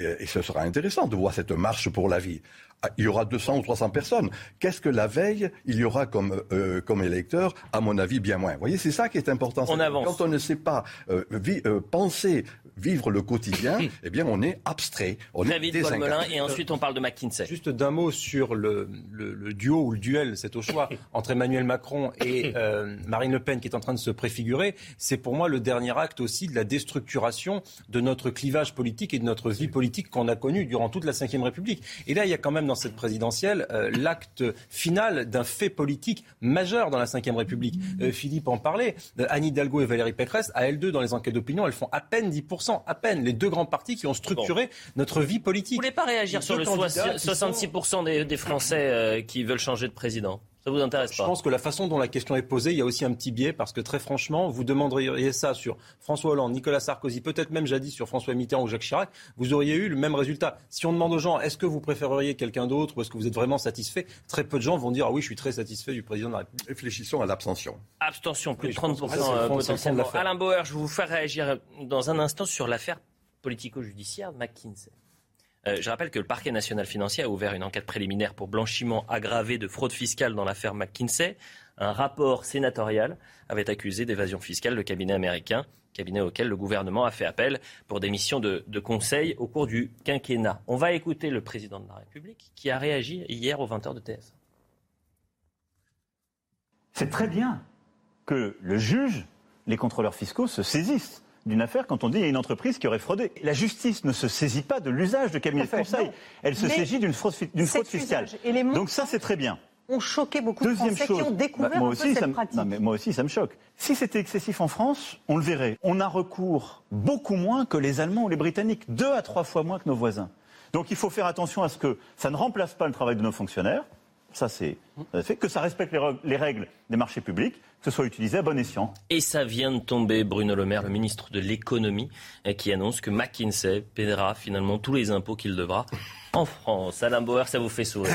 Et ce sera intéressant de voir cette marche pour la vie. Ah, il y aura 200 ou 300 personnes. Qu'est-ce que la veille, il y aura comme, euh, comme électeur À mon avis, bien moins. Vous voyez, c'est ça qui est important. On avance. Quand on ne sait pas euh, euh, penser, vivre le quotidien, eh bien, on est abstrait. On Très vite, Paul Melun, et ensuite on parle de McKinsey. Juste d'un mot sur le, le, duo ou le duel, c'est au choix, entre Emmanuel Macron et Marine Le Pen qui est en train de se préfigurer. C'est pour moi le dernier acte aussi de la déstructuration de notre clivage politique et de notre vie politique qu'on a connue durant toute la Ve République. Et là, il y a quand même dans cette présidentielle euh, l'acte final d'un fait politique majeur dans la Ve République. Mmh. Euh, Philippe en parlait. Euh, Anne Hidalgo et Valérie Pécresse, à elles deux, dans les enquêtes d'opinion, elles font à peine 10%, à peine, les deux grands partis qui ont structuré notre vie politique. Vous voulez pas réagir sur le 66% des, des Français qui veulent changer de président? Ça vous intéresse pas Je pense que la façon dont la question est posée, il y a aussi un petit biais parce que très franchement, vous demanderiez ça sur François Hollande, Nicolas Sarkozy, peut-être même jadis sur François Mitterrand ou Jacques Chirac, vous auriez eu le même résultat. Si on demande aux gens est-ce que vous préféreriez quelqu'un d'autre ou est-ce que vous êtes vraiment satisfait, très peu de gens vont dire ah oui, je suis très satisfait du président de la République. Réfléchissons à l'abstention. Abstention, plus de 30% euh, potentiellement. Alain Bauer, je vais vous faire réagir dans un instant sur l'affaire politico-judiciaire de McKinsey. Euh, je rappelle que le parquet national financier a ouvert une enquête préliminaire pour blanchiment aggravé de fraude fiscale dans l'affaire McKinsey. Un rapport sénatorial avait accusé d'évasion fiscale le cabinet américain, cabinet auquel le gouvernement a fait appel pour des missions de, conseil au cours du quinquennat. On va écouter le président de la République qui a réagi hier aux 20h de TS. C'est très bien que le juge, les contrôleurs fiscaux se saisissent d'une affaire quand on dit qu'il y a une entreprise qui aurait fraudé. La justice ne se saisit pas de l'usage de cabinet de conseil. Elle se saisit d'une fraude, fiscale. Donc ça, c'est très bien. ont choqué beaucoup de Français qui ont découvert bah, moi aussi, cette pratique. moi aussi, ça me choque. Si c'était excessif en France, on le verrait. On a recours beaucoup moins que les Allemands ou les Britanniques, deux à trois fois moins que nos voisins. Donc il faut faire attention à ce que ça ne remplace pas le travail de nos fonctionnaires. Ça, c'est fait. Que ça respecte les règles des marchés publics, que ce soit utilisé à bon escient. Et ça vient de tomber, Bruno Le Maire, le ministre de l'économie, euh, qui annonce que McKinsey paiera finalement tous les impôts qu'il devra en France. Alain Bauer, ça vous fait sourire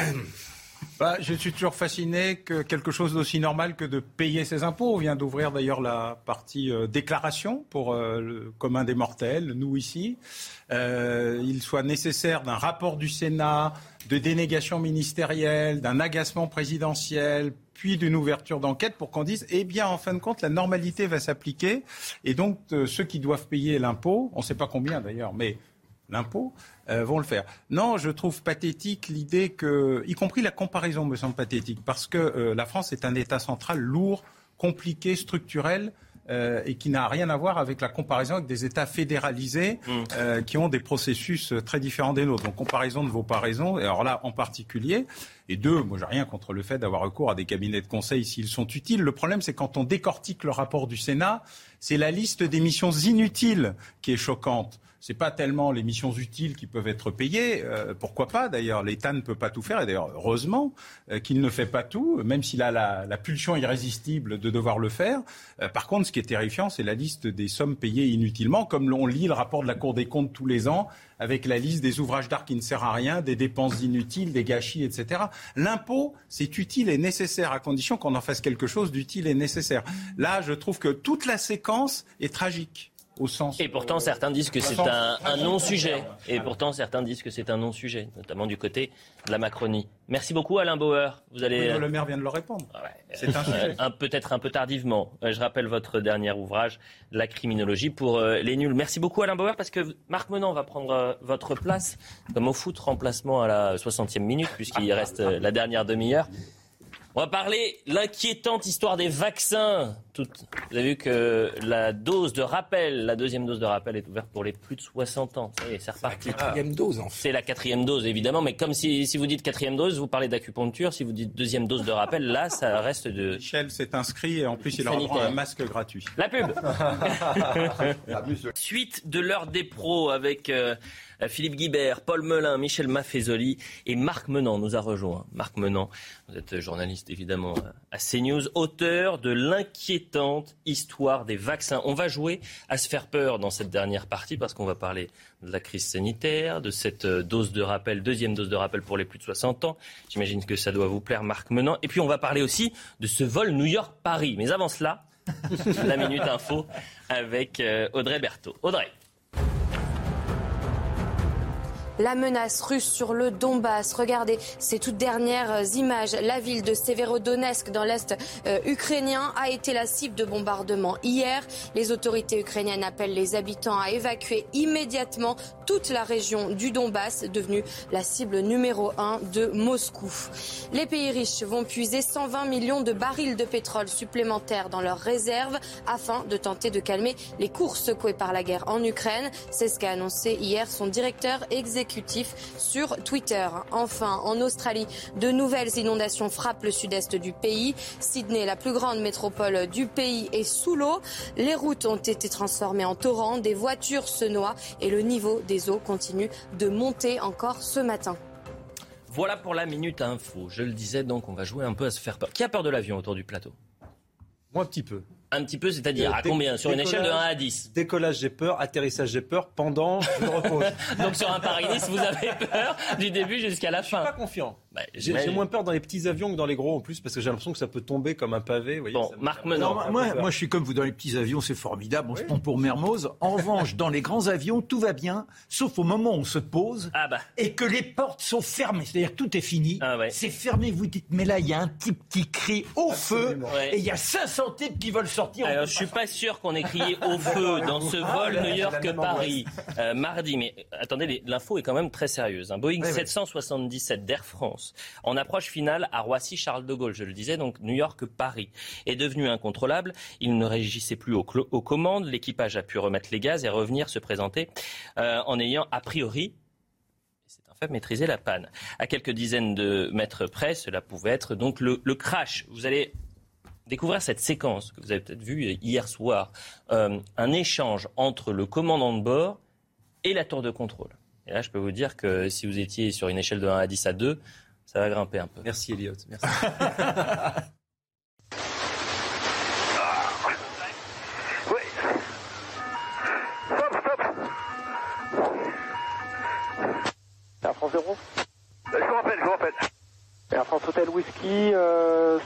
bah, Je suis toujours fasciné que quelque chose d'aussi normal que de payer ses impôts. On vient d'ouvrir d'ailleurs la partie euh, déclaration pour euh, le commun des mortels, nous ici. Euh, il soit nécessaire d'un rapport du Sénat, de dénégation ministérielle, d'un agacement présidentiel, puis d'une ouverture d'enquête pour qu'on dise, eh bien, en fin de compte, la normalité va s'appliquer. Et donc, ceux qui doivent payer l'impôt, on ne sait pas combien d'ailleurs, mais l'impôt, euh, vont le faire. Non, je trouve pathétique l'idée que, y compris la comparaison me semble pathétique, parce que euh, la France est un État central lourd, compliqué, structurel. Euh, et qui n'a rien à voir avec la comparaison avec des États fédéralisés mmh. qui ont des processus très différents des nôtres. Donc comparaison ne vaut pas raison, et alors là en particulier. Et deux, moi j'ai rien contre le fait d'avoir recours à des cabinets de conseil s'ils sont utiles. Le problème c'est quand on décortique le rapport du Sénat, c'est la liste des missions inutiles qui est choquante c'est pas tellement les missions utiles qui peuvent être payées. Euh, pourquoi pas D'ailleurs, l'État ne peut pas tout faire. Et d'ailleurs, heureusement euh, qu'il ne fait pas tout, même s'il a la, pulsion irrésistible de devoir le faire. Euh, par contre, ce qui est terrifiant, c'est la liste des sommes payées inutilement, comme l'on lit le rapport de la Cour des comptes tous les ans, avec la liste des ouvrages d'art qui ne sert à rien, des dépenses inutiles, des gâchis, etc. L'impôt, c'est utile et nécessaire à condition qu'on en fasse quelque chose d'utile et nécessaire. Là, je trouve que toute la séquence est tragique. Et pourtant, certains disent que c'est un, non-sujet. Et pourtant, certains disent que c'est un non-sujet, notamment du côté de la Macronie. Merci beaucoup, Alain Bauer. Vous allez. le maire vient de le répondre. C'est un sujet. Peut-être un peu tardivement. Euh, je rappelle votre dernier ouvrage, La criminologie pour euh, les nuls. Merci beaucoup, Alain Bauer, parce que Marc Menant va prendre euh, votre place, comme au foot, remplacement à la 60e minute, puisqu'il reste la dernière demi-heure. On va parler l'inquiétante histoire des vaccins. Vous avez vu que la dose de rappel, la deuxième dose de rappel est ouverte pour les plus de 60 ans. c'est reparti. la quatrième dose, en fait. C'est la quatrième dose, évidemment. Mais comme si, si vous dites quatrième dose, vous parlez d'acupuncture. Si vous dites deuxième dose de rappel, là, ça reste de. Michel s'est inscrit et en plus, il aura un masque gratuit. La pub Suite de l'heure des pros avec. Euh, euh, Philippe Guibert, Paul Melun, Michel Maffezoli et Marc Menant nous a rejoint. Marc Menant, vous êtes journaliste évidemment à CNews, auteur de histoire des vaccins. On va jouer à se faire peur dans cette dernière partie parce qu'on va parler de la crise sanitaire, de cette euh, dose de rappel, deuxième dose de rappel pour les plus de 60 ans. J'imagine que ça doit vous plaire, Marc Menant. Et puis on va parler aussi de ce vol New York-Paris. Mais avant cela, la Minute Info avec euh, Audrey Berthaud. Audrey. La menace russe sur le Donbass. Regardez ces toutes dernières images. La ville de Severodonetsk dans l'est euh, ukrainien a été la cible de bombardements hier. Les autorités ukrainiennes appellent les habitants à évacuer immédiatement toute la région du Donbass, devenue la cible numéro un de Moscou. Les pays riches vont puiser 120 millions de barils de pétrole supplémentaires dans leurs réserves afin de tenter de calmer les cours secoués par la guerre en Ukraine. C'est ce qu'a annoncé hier son directeur exécutif sur Twitter. Enfin, en Australie, de nouvelles inondations frappent le sud-est du pays. Sydney, la plus grande métropole du pays, est sous l'eau. Les routes ont été transformées en torrents, des voitures se noient et le niveau des eaux continue de monter encore ce matin. Voilà pour la minute info. Je le disais donc, on va jouer un peu à se faire peur. Qui a peur de l'avion autour du plateau? Moi, un petit peu. Un petit peu, c'est-à-dire euh, à combien? Sur une échelle de 1 à 10 Décollage, j'ai peur. Atterrissage, j'ai peur. Pendant, je me repose. Donc sur un Paris-Nice, vous avez peur du début jusqu'à la fin. Je suis pas confiant. Bah, j'ai moins peur dans les petits avions que dans les gros en plus, parce que j'ai l'impression que ça peut tomber comme un pavé. bon, Marc Menant. moi, moi, je suis comme vous dans les petits avions, c'est formidable. On se prend pour Mermoz. En revanche, dans les grands avions, tout va bien, sauf au moment où on se pose ah bah. et que les portes sont fermées. C'est-à-dire tout est fini. Ah c'est fermé. Vous dites, mais là, il y a un type qui crie au feu et il y a 500 types qui veulent sortir. Alors, je suis pas sûr qu'on ait crié au feu dans ce vol New York-Paris euh, mardi. Mais attendez, l'info est quand même très sérieuse. Un Boeing 777 d'Air France en approche finale à Roissy-Charles de Gaulle, je le disais, donc New York-Paris, est devenu incontrôlable. Il ne régissait plus aux, commandes. L'équipage a pu remettre les gaz et revenir se présenter euh, en ayant a priori maîtriser la panne. À quelques dizaines de mètres près, cela pouvait être donc le, crash. Vous allez découvrir cette séquence que vous avez peut-être vue hier soir, euh, un échange entre le commandant de bord et la tour de contrôle. Et là, je peux vous dire que si vous étiez sur une échelle de 1 à 10 à 2, ça va grimper un peu. Merci Elliot. Merci. oui. Stop, stop. Air France 0 Je vous rappelle, je vous rappelle. Air France Hôtel Whisky,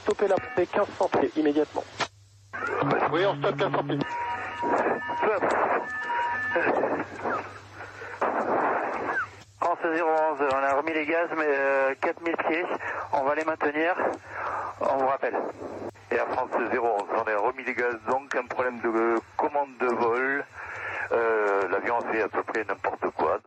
stoppez la montée 1500 pieds immédiatement. Oui, on stoppe 1500 pieds. France 011, on a remis les gaz, mais 4000 pieds, on va les maintenir, on vous rappelle. Et à France 011, on a remis les gaz, donc un problème de commande de vol, l'avion fait à peu près n'importe quoi.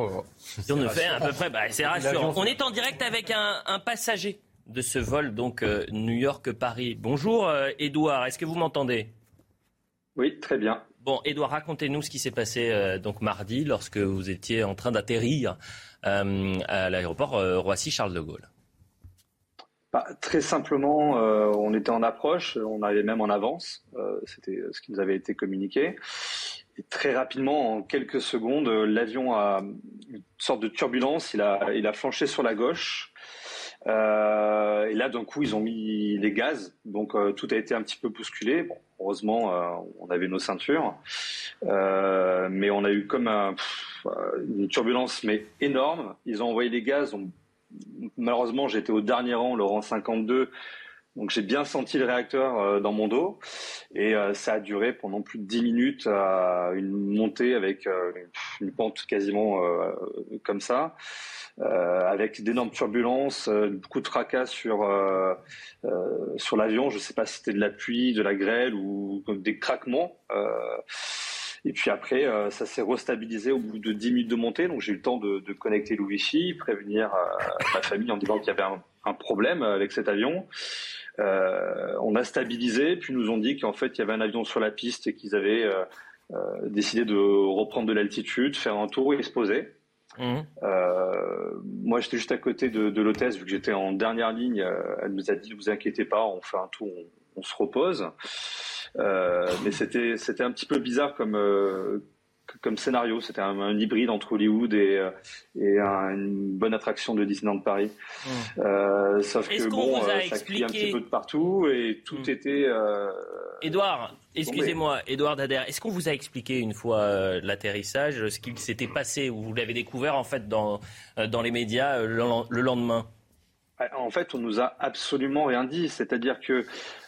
Oh, on ne fait à peu près, bah, c'est rassurant. On est en direct avec un, passager de ce vol, donc New York-Paris. Bonjour, Edouard, est-ce que vous m'entendez? Oui, très bien. Bon, Edouard, racontez-nous ce qui s'est passé donc mardi lorsque vous étiez en train d'atterrir à l'aéroport Roissy-Charles de Gaulle. Bah, très simplement, on était en approche, on arrivait même en avance. C'était ce qui nous avait été communiqué. Très rapidement, en quelques secondes, l'avion a une sorte de turbulence. Il a, il flanché sur la gauche. Euh, et là, d'un coup, ils ont mis les gaz. Donc, euh, tout a été un petit peu bousculé. Heureusement, euh, on avait nos ceintures. Euh, mais on a eu comme une turbulence, mais énorme. Ils ont envoyé les gaz. Malheureusement, j'étais au dernier rang, le rang 52. Donc j'ai bien senti le réacteur euh, dans mon dos et euh, ça a duré pendant plus de 10 minutes à une montée avec euh, une pente quasiment comme ça, avec d'énormes turbulences, beaucoup de tracas sur sur l'avion. Je ne sais pas si c'était de la pluie, de la grêle ou des craquements. Et puis après, ça s'est restabilisé au bout de 10 minutes de montée. Donc j'ai eu le temps de, connecter le Wi-Fi, prévenir ma famille en disant qu'il y avait un, problème avec cet avion. Euh, on a stabilisé, puis nous ont dit qu'en fait il y avait un avion sur la piste et qu'ils avaient euh, euh, décidé de reprendre de l'altitude, faire un tour et se poser. Mmh. Euh, moi, j'étais juste à côté de, de l'hôtesse, vu que j'étais en dernière ligne. elle nous a dit, ne vous inquiétez pas, on fait un tour, on, on se repose. Euh, mais c'était c'était un petit peu bizarre comme comme scénario. C'était un, un, hybride entre Hollywood et, euh, et un, une bonne attraction de Disneyland Paris. Mmh. Euh, sauf que bon, euh, ça criait un petit peu de partout et tout mmh. était. Euh, Edouard, excusez-moi, Edouard Dader, est-ce qu'on vous a expliqué une fois euh, l'atterrissage ce qu'il s'était passé ou vous l'avez découvert en fait dans, dans les médias le, le lendemain? En fait, on nous a absolument rien dit. C'est-à-dire que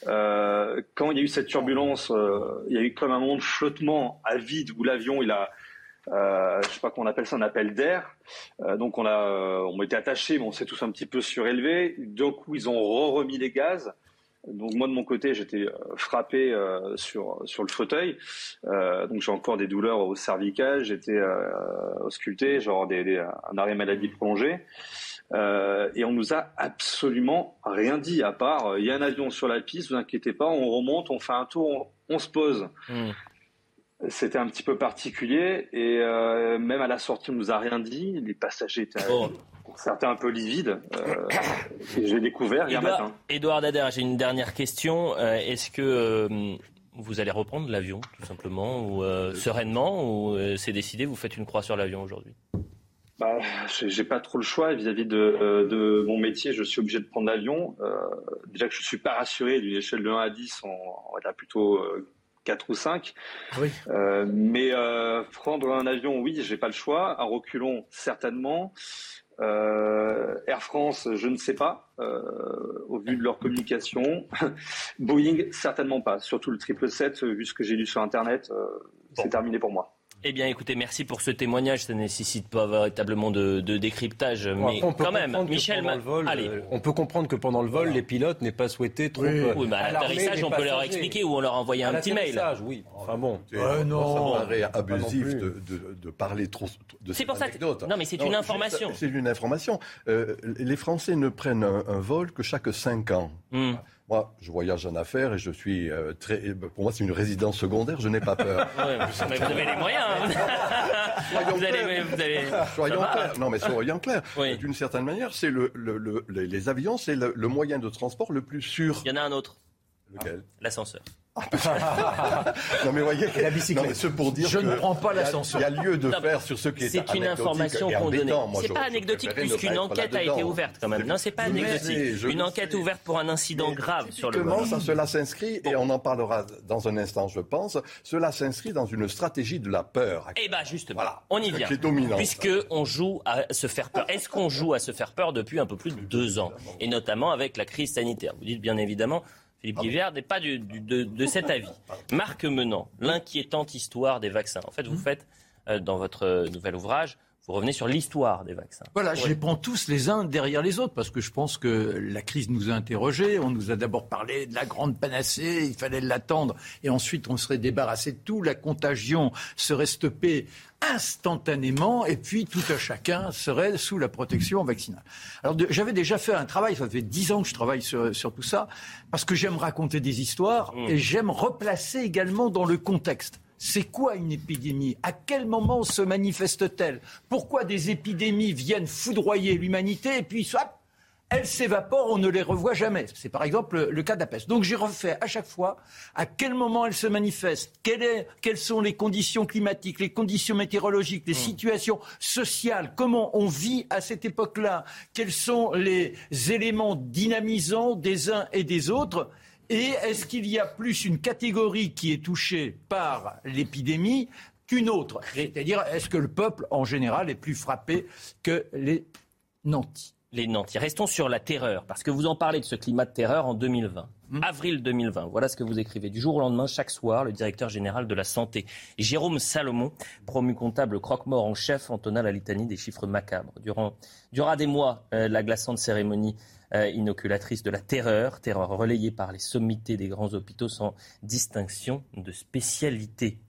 euh, quand il y a eu cette turbulence, euh, il y a eu comme un moment de flottement à vide où l'avion, il a, euh, je sais pas qu'on appelle ça un appel d'air. Euh, donc on a, on était attachés, mais on s'est tous un petit peu surélevé. D'un coup, ils ont re remis les gaz. Donc moi de mon côté, j'étais frappé euh, sur sur le fauteuil. Euh, donc j'ai encore des douleurs au cervical, j'étais euh, ausculté, genre des, des, un arrêt maladie prolongé. Euh, et on nous a absolument rien dit à part il y a un avion sur la piste, vous inquiétez pas, on remonte, on fait un tour, on, on se pose. Mmh. C'était un petit peu particulier et euh, même à la sortie on nous a rien dit. Les passagers étaient oh. certains un peu livides. Euh, j'ai découvert hier Edouard, matin. Edouard Dader, j'ai une dernière question. Euh, Est-ce que euh, vous allez reprendre l'avion tout simplement ou sereinement ou c'est décidé Vous faites une croix sur l'avion aujourd'hui? Bah, j'ai pas trop le choix vis-à-vis de, euh, de, mon métier. Je suis obligé de prendre l'avion. Euh, déjà que je suis pas rassuré d'une échelle de 1 à 10, on, on va plutôt euh, 4 ou 5. Oui. Euh, mais euh, prendre un avion, oui, j'ai pas le choix. Un reculon, certainement. Air France, je ne sais pas, au vu de leur communication. Boeing, certainement pas. Surtout le 777, vu ce que j'ai lu sur Internet, bon. c'est terminé pour moi. Eh bien, écoutez, merci pour ce témoignage. Ça ne nécessite pas véritablement de, de décryptage, mais on quand même, Michel, le vol, Allez. Euh, on peut comprendre que pendant le vol, voilà. les pilotes n'aient pas souhaité trop. Oui, oui bah, à l'atterrissage, on peut leur expliquer ou on leur envoyer un petit mail. Oui, enfin bon. Euh, non, c'est abusif de, de, de, parler trop de C'est pour ça. Que... Non, mais c'est une information. C'est une information. Euh, les Français ne prennent un, un, vol que chaque 5 ans. Mm. Moi, je voyage en affaires et je suis euh, très. Pour moi, c'est une résidence secondaire. Je n'ai pas peur. ouais, mais vous avez les moyens. Hein. soyons vous allez, vous allez... Soyons clairs. Non, mais soyons clairs. Oui. D'une certaine manière, c'est le, le, le, les avions, c'est le, moyen de transport le plus sûr. Il y en a un autre. Lequel? L'ascenseur. Non mais voyez, la bicyclette. ce pour dire je ne prends pas l'ascenseur. Il y a lieu de faire sur ce qui est C'est une information qu'on donnait. C'est pas anecdotique puisqu'une enquête a été ouverte quand même. Non, c'est pas anecdotique. Une enquête ouverte pour un incident grave sur le Comment ça, cela s'inscrit et on en parlera dans un instant, je pense. Cela s'inscrit dans une stratégie de la peur. Eh ben justement, voilà. on y vient. Puisque on joue à se faire peur. Est-ce qu'on joue à se faire peur depuis un peu plus de deux ans? Et notamment avec la crise sanitaire Vous dites bien évidemment Philippe ah n'est pas de, cet avis. Marc Menant, l'inquiétante histoire des vaccins. En fait, vous hmm. faites, euh, dans votre nouvel ouvrage, vous revenez sur l'histoire des vaccins. Voilà, je les prends tous les uns derrière les autres parce que je pense que la crise nous a interrogés. On nous a d'abord parlé de la grande panacée, il fallait l'attendre et ensuite on serait débarrassé de tout, la contagion serait stoppée instantanément et puis tout à chacun serait sous la protection vaccinale. Alors j'avais déjà fait un travail, ça fait dix ans que je travaille sur, tout ça, parce que j'aime raconter des histoires mmh. et j'aime replacer également dans le contexte. C'est quoi une épidémie? À quel moment se manifeste-t-elle? Pourquoi des épidémies viennent foudroyer l'humanité et puis soit elles s'évaporent, on ne les revoit jamais. C'est par exemple le cas de la peste. Donc j'ai refait à chaque fois à quel moment elles se manifestent, quelles sont les conditions climatiques, les conditions météorologiques, les mmh. situations sociales, comment on vit à cette époque-là, quels sont les éléments dynamisants des uns et des autres. Et est-ce qu'il y a plus une catégorie qui est touchée par l'épidémie qu'une autre? C'est-à-dire, est-ce que le peuple, en général, est plus frappé que les nantis? Les nantis. Restons sur la terreur, parce que vous en parlez de ce climat de terreur en 2020. Hmm. Avril 2020, voilà ce que vous écrivez. Du jour au lendemain, chaque soir, le directeur général de la santé, Jérôme Salomon, promu comptable croque-mort en chef, entonna la litanie des chiffres macabres. Durant, durant des mois, euh, la glaçante cérémonie euh, inoculatrice de la terreur, terreur relayée par les sommités des grands hôpitaux sans distinction de spécialité.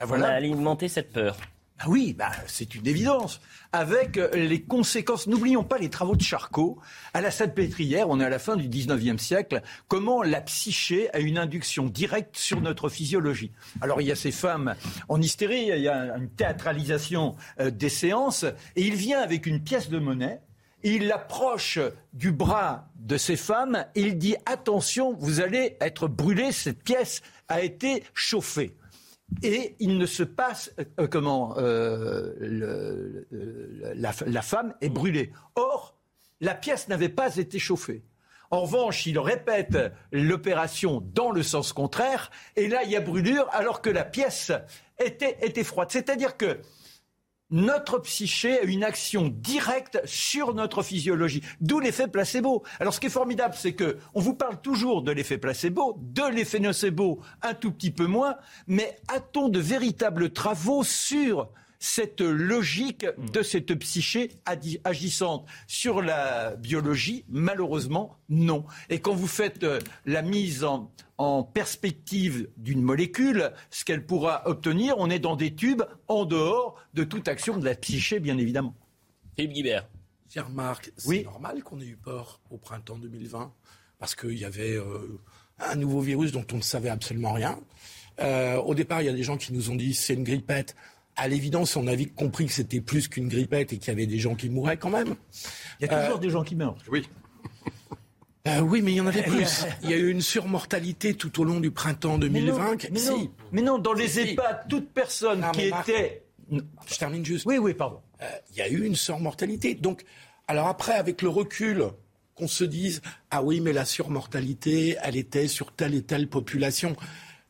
Voilà. On a alimenté cette peur. Ah oui, bah, c'est une évidence. Avec euh, les conséquences, n'oublions pas les travaux de Charcot. À la Salpêtrière, on est à la fin du 19e siècle, comment la psyché a une induction directe sur notre physiologie? Alors il y a ces femmes en hystérie, il y a une théâtralisation euh, des séances, et il vient avec une pièce de monnaie, il l'approche du bras de ces femmes, il dit attention, vous allez être brûlé, cette pièce a été chauffée et il ne se passe euh, comment euh, la, femme est brûlée. Or, la pièce n'avait pas été chauffée. En revanche, il répète l'opération dans le sens contraire, et là, il y a brûlure, alors que la pièce était, était froide. C'est-à-dire que notre psyché a une action directe sur notre physiologie, d'où l'effet placebo. Alors ce qui est formidable, c'est que on vous parle toujours de l'effet placebo, de l'effet nocebo un tout petit peu moins, mais a-t-on de véritables travaux sur cette logique de cette psyché agissante sur la biologie Malheureusement, non. Et quand vous faites euh, la mise en, en perspective d'une molécule, ce qu'elle pourra obtenir, on est dans des tubes en dehors de toute action de la psyché, bien évidemment. Philippe Guibert. Cher Marc, c'est normal qu'on ait eu peur au printemps 2020 parce qu'il y avait euh, un nouveau virus dont on ne savait absolument rien. Euh, au départ, il y a des gens qui nous ont dit c'est une grippette à l'évidence, on a vite compris que c'était plus qu'une grippette et qu'il y avait des gens qui mouraient quand même. Il y a toujours euh, des gens qui meurent. Oui. Euh, oui, mais il y en avait plus. Il y a eu une surmortalité tout au long du printemps 2020. Mais non, mais non, dans les EHPAD, toute personne qui était... Je termine juste. Oui, oui, pardon. Euh, il y a eu une surmortalité. Donc, alors après, avec le recul, qu'on se dise, ah oui, mais la surmortalité, elle était sur telle et telle population.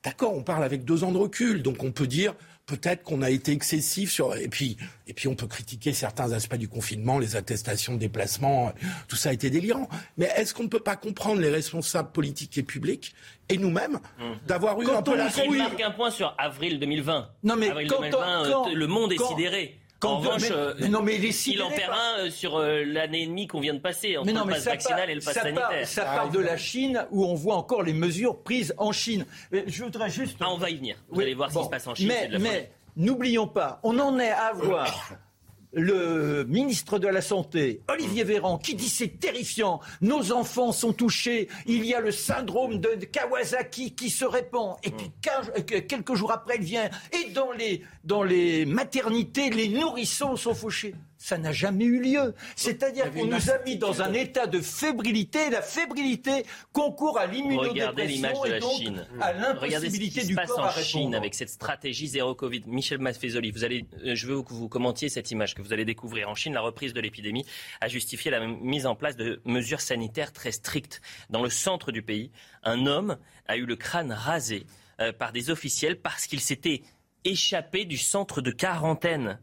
D'accord, on parle avec deux ans de recul, donc on peut dire, peut-être qu'on a été excessif sur et puis et puis on peut critiquer certains aspects du confinement, les attestations de déplacement, tout ça a été délirant. Mais est-ce qu'on ne peut pas comprendre les responsables politiques et publics et nous-mêmes mmh. d'avoir eu un peu la marque un point sur avril 2020. Non mais avril 2020, euh, le monde est sidéré en revanche, euh, non, mais il en perd un euh, sur euh, l'année et demie qu'on vient de passer entre le pass vaccinal et le pass sanitaire. ça part de la Chine où on voit encore les mesures prises en Chine. Je voudrais juste. Ah, on va y venir. Vous allez voir ce qui se passe en Chine. Mais, mais n'oublions pas, on en est à voir le ministre de la Santé, Olivier Véran, qui dit c'est terrifiant, nos enfants sont touchés, il y a le syndrome de Kawasaki qui se répand, et puis quelques jours après il vient, et dans les, dans les maternités, les nourrissons sont fauchés. Ça n'a jamais eu lieu. C'est-à-dire qu'on nous a mis dans un état de fébrilité. La fébrilité concourt à l'immunodépression Regardez l'image de la Chine. à Regardez ce qui se du passe corps en à Chine avec cette stratégie zéro Covid. Michel Maffezoli, vous allez, euh, je veux que vous commentiez cette image que vous allez découvrir. En Chine, la reprise de l'épidémie a justifié la mise en place de mesures sanitaires très strictes. Dans le centre du pays, un homme a eu le crâne rasé euh, par des officiels parce qu'il s'était échappé du centre de quarantaine.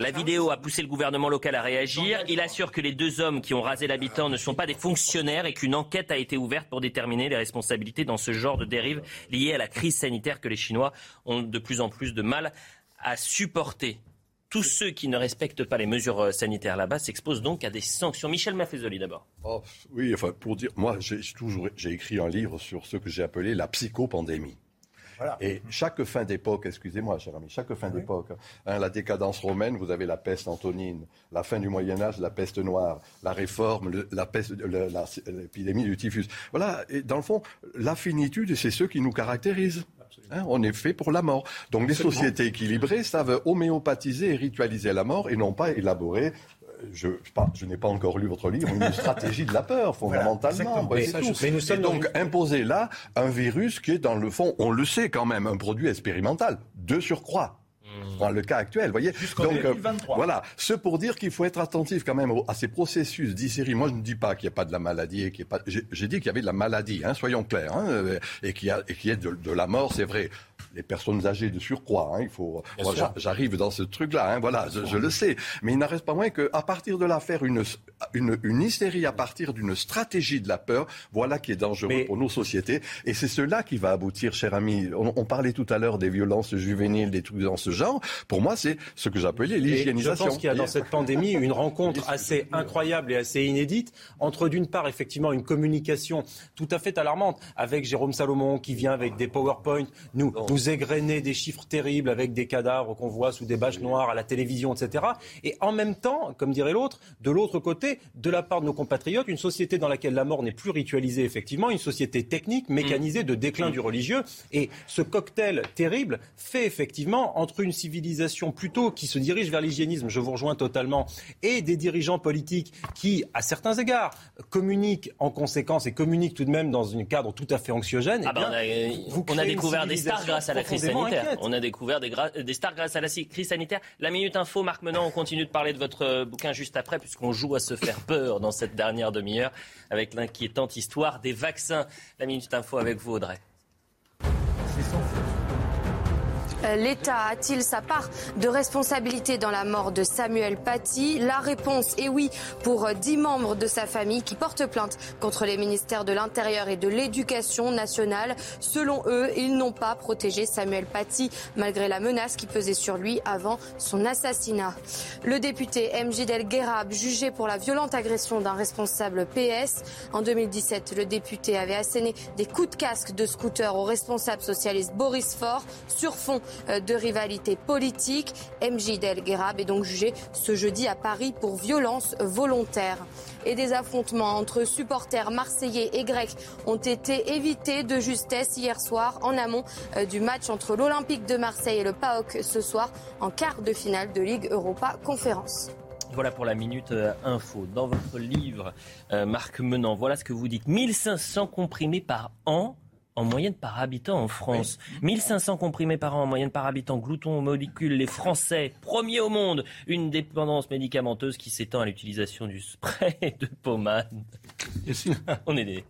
La vidéo a poussé le gouvernement local à réagir. Il assure que les deux hommes qui ont rasé l'habitant ne sont pas des fonctionnaires et qu'une enquête a été ouverte pour déterminer les responsabilités dans ce genre de dérive liée à la crise sanitaire que les Chinois ont de plus en plus de mal à supporter. Tous ceux qui ne respectent pas les mesures euh, sanitaires là-bas s'exposent donc à des sanctions. Michel Maffezoli d'abord. Oh, oui, enfin, pour dire, moi, j'ai toujours, j'ai écrit un livre sur ce que j'ai appelé la psychopandémie. Et chaque fin d'époque, excusez-moi, cher ami, chaque fin d'époque, hein, la décadence romaine, vous avez la peste antonine, la fin du Moyen Âge, la peste noire, la réforme, le- la peste, l'épidémie du typhus. Voilà. Et dans le fond, la finitude, c'est ce qui nous caractérise. Hein, on est fait pour la mort. Donc les sociétés équilibrées savent homéopathiser et ritualiser la mort et non pas élaborer. Je, n'ai pas encore lu votre livre, une stratégie de la peur, fondamentalement. Ouais, Mais tout. nous sommes Et donc, imposer là un virus qui est dans le fond, on le sait quand même, un produit expérimental, de surcroît. Dans le cas actuel, voyez. Donc, euh, 2023. voilà. Ce pour dire qu'il faut être attentif quand même à ces processus d'hystérie. Moi, je ne dis pas qu'il n'y a pas de la maladie et qu'il pas. J'ai dit qu'il y avait de la maladie, hein, soyons clairs, hein, euh, et qu'il y, a- y de la mort, c'est vrai. Les personnes âgées de surcroît, hein, il faut. Moi, J'arrive dans ce truc-là, hein, voilà, je, je le sais. Mais il n'en reste pas moins qu'à partir de là, faire une, une, une hystérie à partir d'une stratégie de la peur, voilà qui est dangereux pour nos sociétés. Et c'est cela qui va aboutir, cher ami. On, on parlait tout à l'heure des violences juvéniles, des trucs dans ce genre. Pour moi, c'est ce que j'appelais l'hygiénisation. Je pense qu'il y a dans cette pandémie une rencontre assez incroyable et assez inédite entre d'une part effectivement une communication tout à fait alarmante avec Jérôme Salomon qui vient avec des PowerPoint nous nous égrener des chiffres terribles avec des cadavres qu'on voit sous des bâches noires à la télévision, etc. Et en même temps, comme dirait l'autre, de l'autre côté, de la part de nos compatriotes, une société dans laquelle la mort n'est plus ritualisée effectivement, une société technique, mécanisée de déclin du religieux. Et ce cocktail terrible fait effectivement entre une civilisation plutôt qui se dirige vers l'hygiénisme, je vous rejoins totalement, et des dirigeants politiques qui, à certains égards, communiquent en conséquence et communiquent tout de même dans un cadre tout à fait anxiogène. Ah eh bah, on a, vous on a découvert des stars grâce à la crise sanitaire. inquiète. On a découvert des, gra- des stars grâce à la crise sanitaire. La Minute Info, Marc Menant, on continue de parler de votre euh, bouquin juste après, puisqu'on joue à se faire peur dans cette dernière demi-heure avec l'inquiétante histoire des vaccins. La Minute Info avec vous, Audrey. Euh, L'État a-t-il sa part de responsabilité dans la mort de Samuel Paty La réponse est oui pour euh, dix membres de sa famille qui portent plainte contre les ministères de l'Intérieur et de l'Éducation nationale. Selon eux, ils n'ont pas protégé Samuel Paty malgré la menace qui pesait sur lui avant son assassinat. Le député MJ Del Guerab, jugé pour la violente agression d'un responsable PS. En 2017, le député avait asséné des coups de casque de scooter au responsable socialiste Boris Faure sur fond euh, de rivalité politique. MJ Del est donc jugé ce jeudi à Paris pour violence volontaire. Et des affrontements entre supporters marseillais et grecs ont été évités de justesse hier soir en amont euh, du match entre l'Olympique de Marseille et le PAOK ce soir en quart de finale de Ligue Europa Conférence. Voilà pour la Minute euh, Info. Dans votre livre, euh, Marc Menant, voilà ce que vous dites. 1500 comprimés par an en moyenne par habitant en France. 1500 comprimés par an en moyenne par habitant. Gloutons aux molécules, les Français, premiers au monde. Une dépendance médicamenteuse qui s'étend à l'utilisation du spray et de pommade. On est des...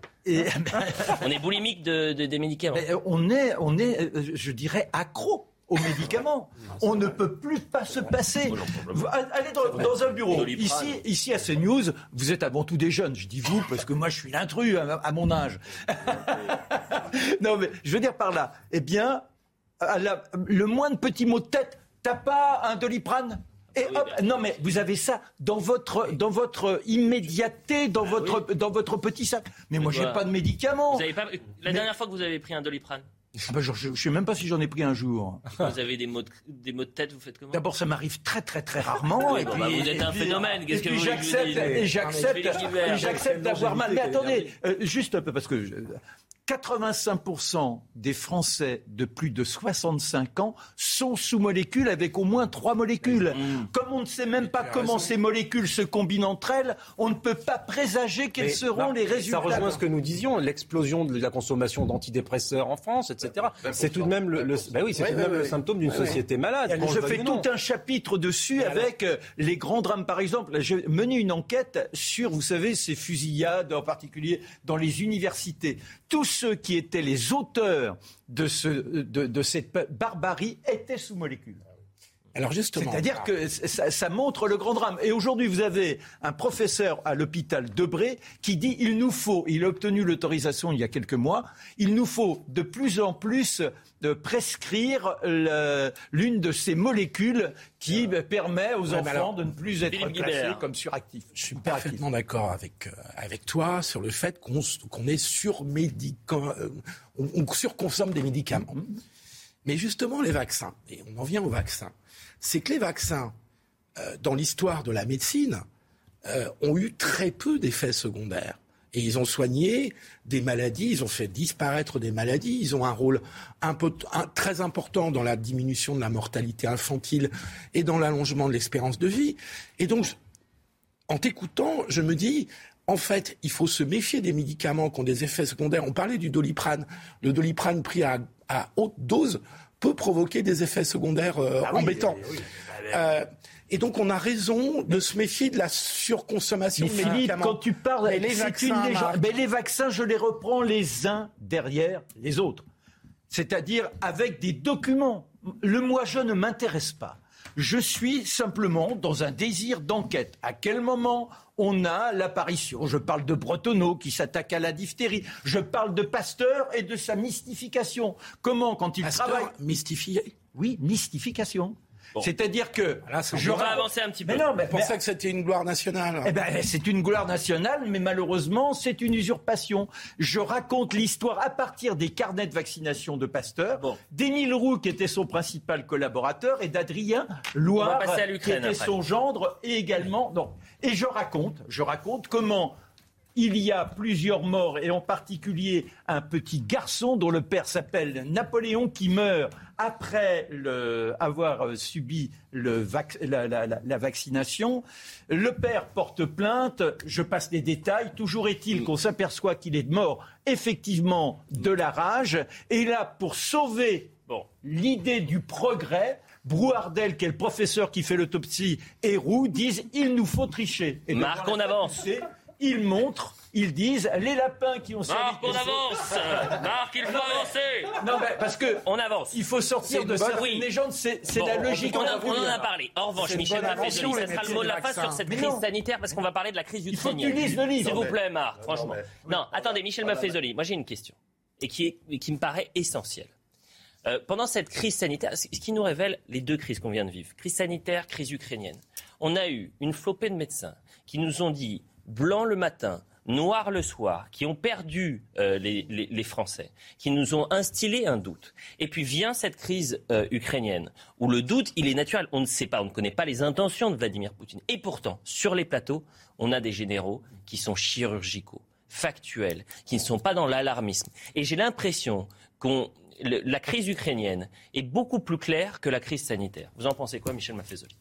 on est boulimique de, de- des médicaments. Mais, euh, on est, on est, euh, je dirais, accro aux médicaments. On ne peut plus pas se passer. Vous- Allez dans, dans un bureau. Ici, ici à CNews, vous êtes avant tout des jeunes. Je dis vous parce que moi je suis l'intrus à, à mon âge. non mais je veux dire par là, eh bien, à la- le moins de petits mots de tête, t'as pas un doliprane? Et hop, non mais vous avez ça dans votre dans votre immédiateté, dans votre dans votre petit sac. Mais moi j'ai quoi pas de médicaments. Vous avez pas... La dernière fois que vous avez pris un doliprane, Ah ben, je, je sais même pas si j'en ai pris un jour. vous avez des maux de, des maux de tête, vous faites comment? D'abord, ça m'arrive très très très rarement. Et bon, puis, bah, vous êtes un puis- phénomène, qu'est-ce que vous j'accepte, et j'accepte, d'avoir mal. Mais attendez, euh, juste un peu parce que je- 85% des Français de plus de 65 ans sont sous molécules avec au moins trois molécules. Mmh. Comme on ne sait même pas comment ces molécules se combinent entre elles, on ne peut pas présager quels seront les résultats. Ça rejoint ce que nous disions, l'explosion de la consommation d'antidépresseurs en France, etc. C'est tout de même le, bah oui, c'est même le symptôme d'une société malade. Je fais tout un chapitre dessus avec euh, les grands drames. Par exemple, j'ai mené une enquête sur, vous savez, ces fusillades, en particulier dans les universités. Tous ceux qui étaient les auteurs de, ce, de, cette barbarie étaient sous molécules. Alors justement, c'est-à-dire que ça, montre le grand drame. Et aujourd'hui, vous avez un professeur à l'hôpital Debré qui dit il nous faut, il a obtenu l'autorisation il y a quelques mois, il nous faut de plus en plus de prescrire l'une de ces molécules qui permet aux enfants de ne plus être classés comme suractifs. Je suis parfaitement d'accord avec, euh, avec toi sur le fait qu'on qu'on est sur euh, on, surconsomme des médicaments. Mm-hmm. Mais justement, les vaccins, et on en vient aux vaccins, c'est que les vaccins, euh, dans l'histoire de la médecine, ont eu très peu d'effets secondaires. Et ils ont soigné des maladies, ils ont fait disparaître des maladies, ils ont un rôle un peu, très important dans la diminution de la mortalité infantile et dans l'allongement de l'espérance de vie. Et donc, en t'écoutant, je me dis, en fait, il faut se méfier des médicaments qui ont des effets secondaires. On parlait du doliprane. Le doliprane pris à, haute dose peut provoquer des effets secondaires euh, ah embêtants. Euh, et donc on a raison de se méfier de la surconsommation mais Philippe, quand tu parles, les vaccins, les vaccins, je les reprends les uns derrière les autres. C'est-à-dire avec des documents. Le moi-je ne m'intéresse pas. Je suis simplement dans un désir d'enquête. À quel moment on a l'apparition Je parle de Bretonneau qui s'attaque à la diphtérie. Je parle de Pasteur et de sa mystification. Comment, quand il Pasteur travaille. Mystifié? Oui, mystification. C'est-à-dire que j'aurais avancé un petit peu. Mais non, mais pour ça que c'était une gloire nationale. Eh ben, c'est une gloire nationale, mais malheureusement, c'est une usurpation. Je raconte l'histoire à partir des carnets de vaccination de Pasteur, bon. d'Émile Roux qui était son principal collaborateur et d'Adrien Loire qui était son gendre et également. Non. Et je raconte, je raconte comment il y a plusieurs morts, et en particulier un petit garçon dont le père s'appelle Napoléon, qui meurt après avoir euh, subi la, vaccination. Le père porte plainte, je passe les détails, toujours est-il qu'on s'aperçoit qu'il est mort effectivement de la rage, et là, pour sauver l'idée du progrès, Brouardel, qui est le professeur qui fait l'autopsie, et Roux disent il nous faut tricher. Et Marc, on avance ils montrent, ils disent les lapins qui ont servi. Marc, on avance Marc, il faut avancer Non, mais parce que. On avance. Il faut sortir de cette oui. légende, c'est la logique. On, on, en a parlé. En revanche, Michel Maffezoli, ça sera le mot de la fin sur cette crise sanitaire parce qu'on va parler de la crise ukrainienne. Il faut que tu lises le livre. S'il vous plaît, Marc, franchement. Non, attendez, Michel Maffezoli, moi j'ai une question et qui, est, qui me paraît essentielle. Euh, pendant cette crise sanitaire, ce qui nous révèle les deux crises qu'on vient de vivre, crise sanitaire, crise ukrainienne, on a eu une flopée de médecins qui nous ont dit blanc le matin, noir le soir, qui ont perdu euh, les, Français, qui nous ont instillé un doute. Et puis vient cette crise euh, ukrainienne, où le doute, il est naturel. On ne sait pas, on ne connaît pas les intentions de Vladimir Poutine. Et pourtant, sur les plateaux, on a des généraux qui sont chirurgicaux, factuels, qui ne sont pas dans l'alarmisme. Et j'ai l'impression que la crise ukrainienne est beaucoup plus claire que la crise sanitaire. Vous en pensez quoi, Michel Maffezoli?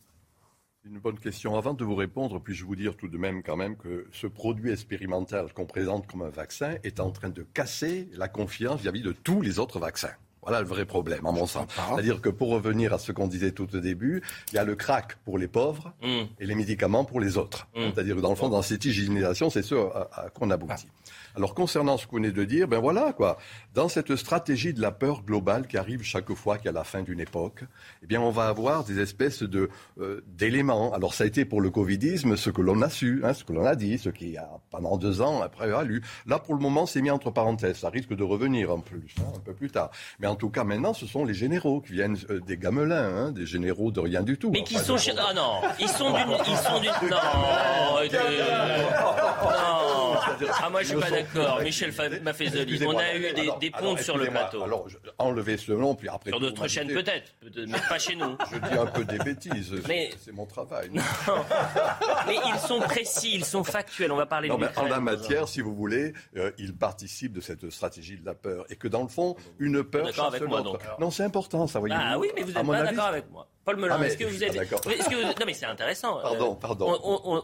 Une bonne question. Avant de vous répondre, puis-je vous dire tout de même quand même que ce produit expérimental qu'on présente comme un vaccin est en train de casser la confiance vis-à-vis de tous les autres vaccins. Voilà le vrai problème, en mon sens. C'est-à-dire que pour revenir à ce qu'on disait tout au début, il y a le crack pour les pauvres mm. et les médicaments pour les autres. Mm. C'est-à-dire que dans le fond, dans cette hygiénisation, c'est ce à, qu'on aboutit. Alors concernant ce que vous venez de dire, ben voilà quoi. Dans cette stratégie de la peur globale qui arrive chaque fois qu'il y a la fin d'une époque, eh bien on va avoir des espèces de euh, d'éléments. Alors ça a été pour le covidisme ce que l'on a su, hein, ce que l'on a dit, ce qui a pendant deux ans après a lu. Là pour le moment c'est mis entre parenthèses. Ça risque de revenir en plus, hein, un peu plus tard. Mais en tout cas maintenant ce sont les généraux qui viennent euh, des gamelins, hein, des généraux de rien du tout. Mais qui sont ah non, ils sont d'une, ils sont d'une non, non. Ah, moi, je suis pas d'accord. Michel Maffezoli, on a eu des, des pontes sur le plateau. Alors, enlevez ce nom, puis après. Sur d'autres chaînes, peut-être, mais pas chez nous. Je dis un peu des bêtises. Mais... C'est mon travail. mais ils sont précis, ils sont factuels. On va parler non, de En la matière, si vous voulez, euh, ils participent de cette stratégie de la peur. Et que dans le fond, une peur. D'accord avec moi, donc. Non, c'est important, ça, voyez Ah oui, mais vous n'êtes pas d'accord avec moi. Paul Melun, ah, est-ce que vous êtes. Non, mais c'est intéressant. Pardon, pardon.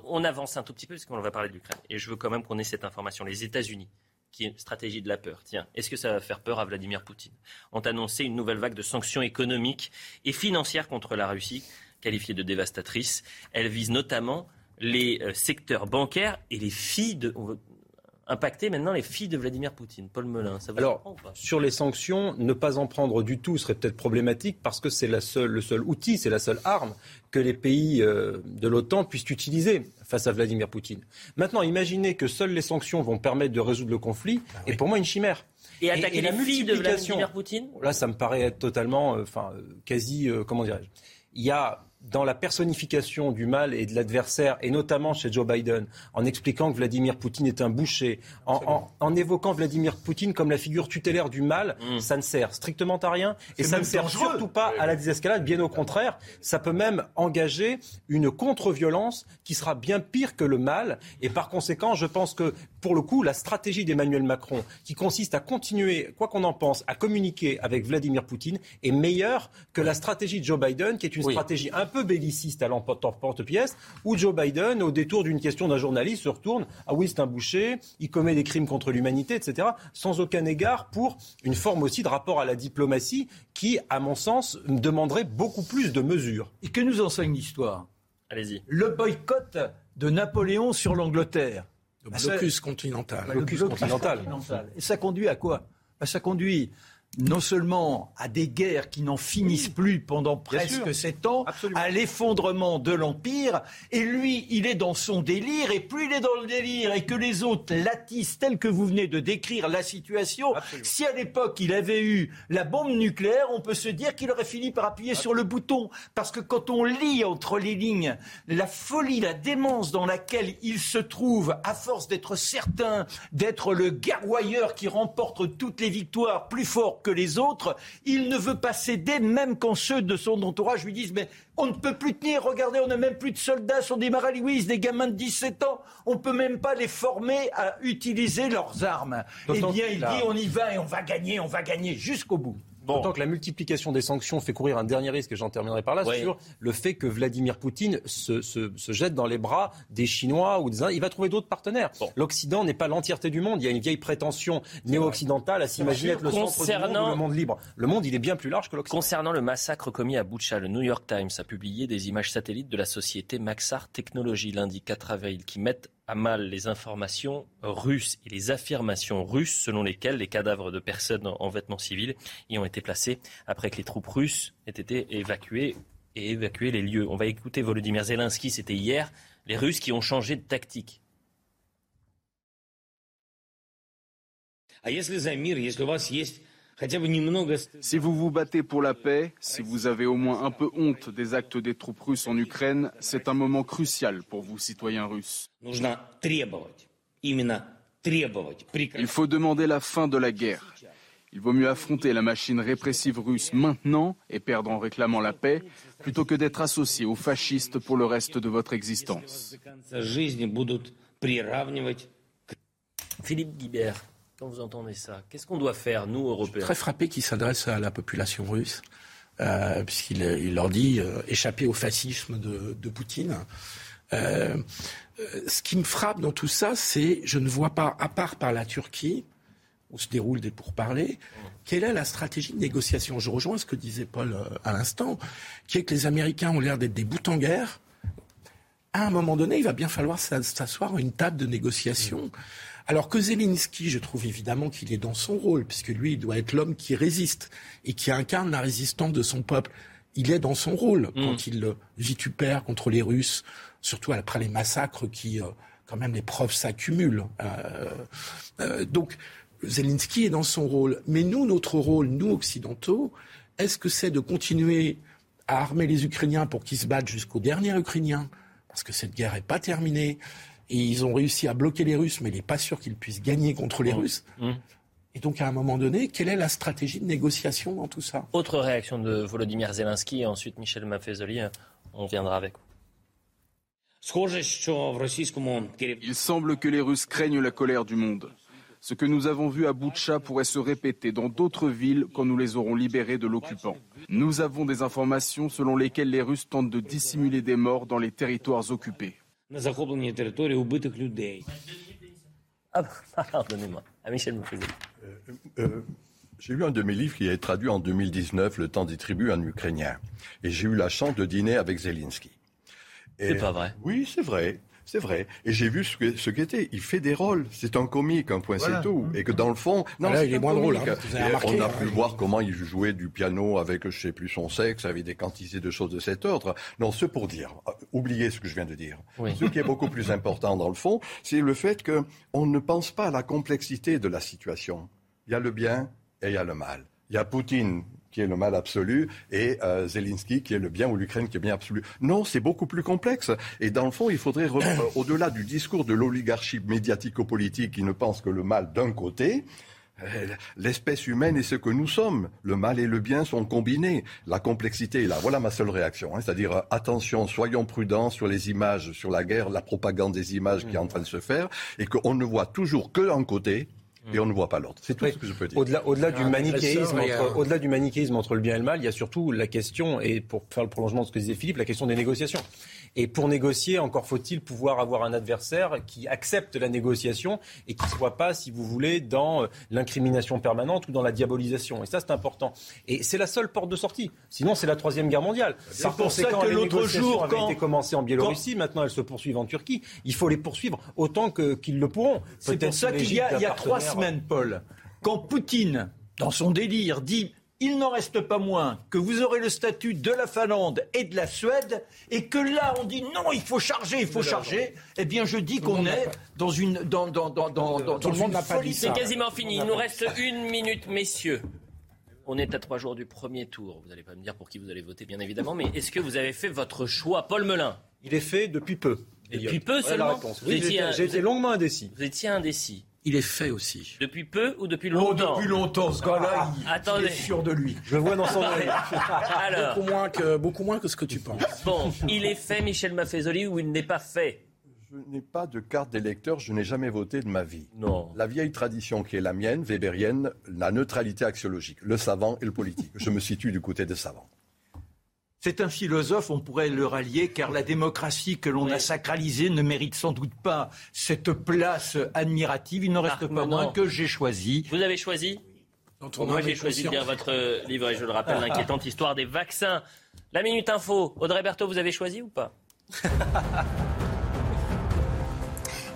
On, avance un tout petit peu parce qu'on va parler de l'Ukraine. Et je veux quand même qu'on ait cette information. Les États-Unis, qui est une stratégie de la peur. Tiens, est-ce que ça va faire peur à Vladimir Poutine Ont annoncé une nouvelle vague de sanctions économiques et financières contre la Russie, qualifiée de dévastatrice. Elle vise notamment les euh, secteurs bancaires et les filles de impacter maintenant les filles de Vladimir Poutine. Paul Melun, ça vous Alors, sur les sanctions, ne pas en prendre du tout serait peut-être problématique parce que c'est le seul outil, c'est la seule arme que les pays euh, de l'OTAN puissent utiliser face à Vladimir Poutine. Maintenant, imaginez que seules les sanctions vont permettre de résoudre le conflit, ah et pour moi une chimère. Et attaquer les filles de Vladimir Poutine? Là, ça me paraît être totalement, euh, enfin, euh, quasi, comment dirais-je? Il y a dans la personnification du mal et de l'adversaire, et notamment chez Joe Biden, en expliquant que Vladimir Poutine est un boucher, en, évoquant Vladimir Poutine comme la figure tutélaire du mal, mm. ça ne sert strictement à rien, et ça ne sert surtout pas à la désescalade, bien au contraire, ça peut même engager une contre-violence qui sera bien pire que le mal, et par conséquent, je pense que pour le coup, la stratégie d'Emmanuel Macron, qui consiste à continuer, quoi qu'on en pense, à communiquer avec Vladimir Poutine, est meilleure que la stratégie de Joe Biden, qui est une stratégie un peu belliciste à l'emporte-pièce, où Joe Biden, au détour d'une question d'un journaliste, se retourne Ah oui, c'est un boucher, il commet des crimes contre l'humanité, etc., sans aucun égard pour une forme aussi de rapport à la diplomatie qui, à mon sens, demanderait beaucoup plus de mesures. Et que nous enseigne l'histoire? Allez-y. Le boycott de Napoléon sur l'Angleterre. Le ah, blocus continental. Le blocus continental. Et ça conduit à quoi? Bah, Ça conduit non seulement à des guerres qui n'en finissent plus pendant presque sept ans, à l'effondrement de l'Empire, et lui, il est dans son délire, et plus il est dans le délire, et que les autres latissent tel que vous venez de décrire la situation, si à l'époque il avait eu la bombe nucléaire, on peut se dire qu'il aurait fini par appuyer sur le bouton. Parce que quand on lit entre les lignes la folie, la démence dans laquelle il se trouve, à force d'être certain d'être le guerroyeur qui remporte toutes les victoires plus fort que les autres. Il ne veut pas céder, même quand ceux de son entourage lui disent Mais on ne peut plus tenir, regardez, on n'a même plus de soldats, sont des Louise, des gamins de 17 ans, on ne peut même pas les former à utiliser leurs armes. eh bien, il dit On y va et on va gagner, on va gagner jusqu'au bout. Bon. D'autant que la multiplication des sanctions fait courir un dernier risque, et j'en terminerai par là, sur le fait que Vladimir Poutine se, jette dans les bras des Chinois ou des Il va trouver d'autres partenaires. L'Occident n'est pas l'entièreté du monde. Il y a une vieille prétention néo-occidentale à s'imaginer être le centre du monde, le monde libre. Le monde, il est bien plus large que l'Occident. Concernant le massacre commis à Boucha, le New York Times a publié des images satellites de la société Maxar Technology lundi 4 avril qui mettent à mal les informations russes et les affirmations russes selon lesquelles les cadavres de personnes en vêtements civils y ont été placés après que les troupes russes aient été évacuées et évacué les lieux. On va écouter Volodymyr Zelensky, c'était hier, les Russes qui ont changé de tactique. Si vous vous battez pour la paix, si vous avez au moins un peu honte des actes des troupes russes en Ukraine, c'est un moment crucial pour vous, citoyens russes. Il faut demander la fin de la guerre. Il vaut mieux affronter la machine répressive russe maintenant et perdre en réclamant la paix, plutôt que d'être associé aux fascistes pour le reste de votre existence. Philippe Guibert. Quand vous entendez ça, qu'est-ce qu'on doit faire, nous, Européens Très frappé qu'il s'adresse à la population russe, euh, puisqu'il il leur dit euh, échapper au fascisme de, Poutine. Euh, ce qui me frappe dans tout ça, c'est je ne vois pas, à part par la Turquie, où se déroulent des pourparlers, quelle est la stratégie de négociation? Je rejoins ce que disait Paul à l'instant, qui est que les Américains ont l'air d'être des bouts en guerre. À un moment donné, il va bien falloir s'asseoir à une table de négociation. Alors que Zelensky, je trouve évidemment qu'il est dans son rôle, puisque lui, il doit être l'homme qui résiste et qui incarne la résistance de son peuple. Il est dans son rôle mm. quand il vitupère contre les Russes, surtout après les massacres qui, euh, quand même, les preuves s'accumulent. Euh, euh, donc, Zelensky est dans son rôle. Mais nous, notre rôle, nous occidentaux, est-ce que c'est de continuer à armer les Ukrainiens pour qu'ils se battent jusqu'au dernier Ukrainien Parce que cette guerre n'est pas terminée Et ils ont réussi à bloquer les Russes, mais il n'est pas sûr qu'ils puissent gagner contre les mmh. Russes. Mmh. Et donc, à un moment donné, quelle est la stratégie de négociation dans tout ça? Autre réaction de Volodymyr Zelensky et ensuite Michel Maffezoli. On viendra avec vous. Il semble que les Russes craignent la colère du monde. Ce que nous avons vu à Boutcha pourrait se répéter dans d'autres villes quand nous les aurons libérés de l'occupant. Nous avons des informations selon lesquelles les Russes tentent de dissimuler des morts dans les territoires occupés. Pardonnez-moi. À Michel euh, euh, J'ai lu un de mes livres qui est traduit en 2019, Le temps des tribus en ukrainien. Et j'ai eu la chance de dîner avec Zelensky. C'est pas vrai. Oui, c'est vrai. C'est vrai. Et j'ai vu ce, que, ce qu'était. Il fait des rôles. C'est un comique, un point, c'est tout. Et que dans le fond, non, il est moins drôle. Hein, on a pu voir comment il jouait du piano avec, je sais plus, son sexe, avec des quantités de choses de cet ordre. Non, ce pour dire. Euh, oubliez ce que je viens de dire. Ce qui est beaucoup plus important dans le fond, c'est le fait qu'on ne pense pas à la complexité de la situation. Il y a le bien et il y a le mal. Il y a Poutine qui est le mal absolu, et euh, Zelensky, qui est le bien, ou l'Ukraine, qui est le bien absolu. Non, c'est beaucoup plus complexe. Et dans le fond, il faudrait, euh, au-delà du discours de l'oligarchie médiatico-politique qui ne pense que le mal d'un côté, euh, L'espèce humaine est ce que nous sommes. Le mal et le bien sont combinés. La complexité est là. Voilà ma seule réaction. Hein. C'est-à-dire, attention, soyons prudents sur les images, sur la guerre, la propagande des images qui est en train de se faire, et qu'on ne voit toujours que d'un côté, et on ne voit pas l'autre. C'est tout ce que je peux dire. Au-delà, au-delà du manichéisme, entre, au-delà du manichéisme entre le bien et le mal, il y a surtout la question, et pour faire le prolongement de ce que disait Philippe, la question des négociations. Et pour négocier, encore faut-il pouvoir avoir un adversaire qui accepte la négociation et qui ne soit pas, si vous voulez, dans euh, l'incrimination permanente ou dans la diabolisation. Et ça, c'est important. Et c'est la seule porte de sortie. Sinon, c'est la troisième guerre mondiale. C'est pour ça que l'autre jour, avait été commencé en Biélorussie, maintenant elles se poursuivent en Turquie. Il faut les poursuivre autant qu'ils le pourront. C'est pour ça qu'il y y a trois semaines, Paul, quand Poutine, dans son délire, dit il n'en reste pas moins que vous aurez le statut de la Finlande et de la Suède, et que là on dit non, il faut charger, il faut charger. Eh bien, je dis qu'on est dans une dans dans dans dans, dans une folie. C'est quasiment fini. Il nous reste une minute, messieurs. On est à trois jours du premier tour. Vous n'allez pas me dire pour qui vous allez voter, bien évidemment, mais est-ce que vous avez fait votre choix, Paul Melun? Il est fait depuis peu. Depuis peu seulement? J'ai été longuement indécis. Vous étiez indécis il est fait aussi. Depuis peu ou depuis longtemps oh, Depuis longtemps, ce gars-là, il, Attendez. est sûr de lui. Je le vois dans son œil. Alors, beaucoup moins, que, beaucoup moins que ce que tu penses. Bon, il est fait, Michel Maffezoli, ou il n'est pas fait? Je n'ai pas de carte d'électeur, je n'ai jamais voté de ma vie. Non. La vieille tradition qui est la mienne, weberienne, la neutralité axiologique, le savant et le politique. Je me situe du côté des savants. C'est un philosophe, on pourrait le rallier, car la démocratie que l'on a sacralisée ne mérite sans doute pas cette place admirative. Il n'en reste pas moins que j'ai choisi. Vous avez choisi Moi, j'ai choisi de lire votre livre, et je le rappelle, l'inquiétante histoire des vaccins. La Minute Info. Audrey Berthaud, vous avez choisi ou pas?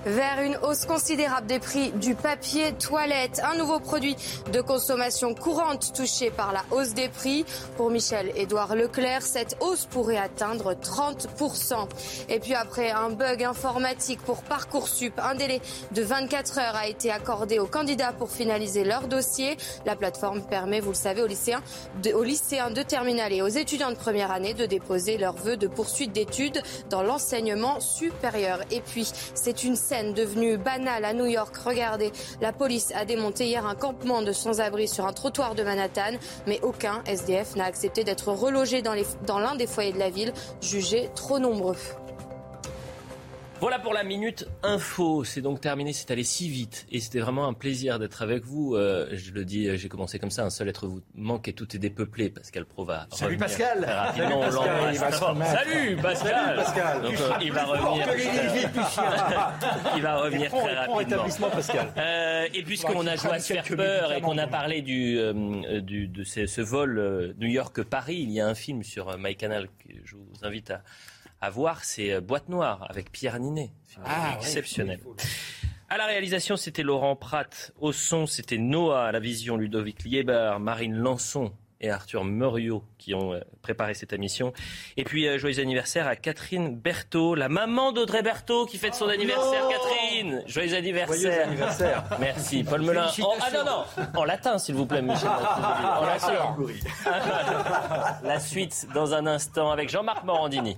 vers une hausse considérable des prix du papier toilette, un nouveau produit de consommation courante touché par la hausse des prix. Pour Michel-Édouard Leclerc, cette hausse pourrait atteindre 30%. Et puis après un bug informatique pour Parcoursup, un délai de 24 heures a été accordé aux candidats pour finaliser leur dossier. La plateforme permet, vous le savez, aux lycéens de, aux lycéens de terminale et aux étudiants de première année de déposer leurs vœux de poursuite d'études dans l'enseignement supérieur. Et puis, c'est une scène devenue banale à New York. Regardez, la police a démonté hier un campement de sans-abri sur un trottoir de Manhattan, mais aucun SDF n'a accepté d'être relogé dans l'un des foyers de la ville, jugés trop nombreux. Voilà pour la minute info. C'est donc terminé. C'est allé si vite et c'était vraiment un plaisir d'être avec vous. Euh, je le dis, j'ai commencé comme ça. Un seul être vous manque et tout est dépeuplé. Pascal Pro va. Salut Pascal. Salut Pascal. Il va Salut Pascal. Pascal. Donc, euh, il va revenir. il va revenir très rapidement. Pascal. Euh, et puisqu'on a joué à se faire peur et qu'on a parlé du, euh, du de ce, ce vol New York-Paris, il y a un film sur MyCanal que je vous invite à à voir, c'est euh, Boîte Noire avec Pierre Ninet. Ah, exceptionnel. à la réalisation, c'était Laurent Pratt. Au son, c'était Noah. À la vision, Ludovic Lieber, Marine Lançon et Arthur Muriot qui ont euh, préparé cette émission. Et puis, euh, joyeux anniversaire à Catherine Berthaud, la maman d'Audrey Berthaud qui fête son oh anniversaire. Catherine, joyeux anniversaire. anniversaire. Merci. Paul Melun. Oh, ah non, non, en latin, s'il vous plaît, Michel. en latin. la suite dans un instant avec Jean-Marc Morandini.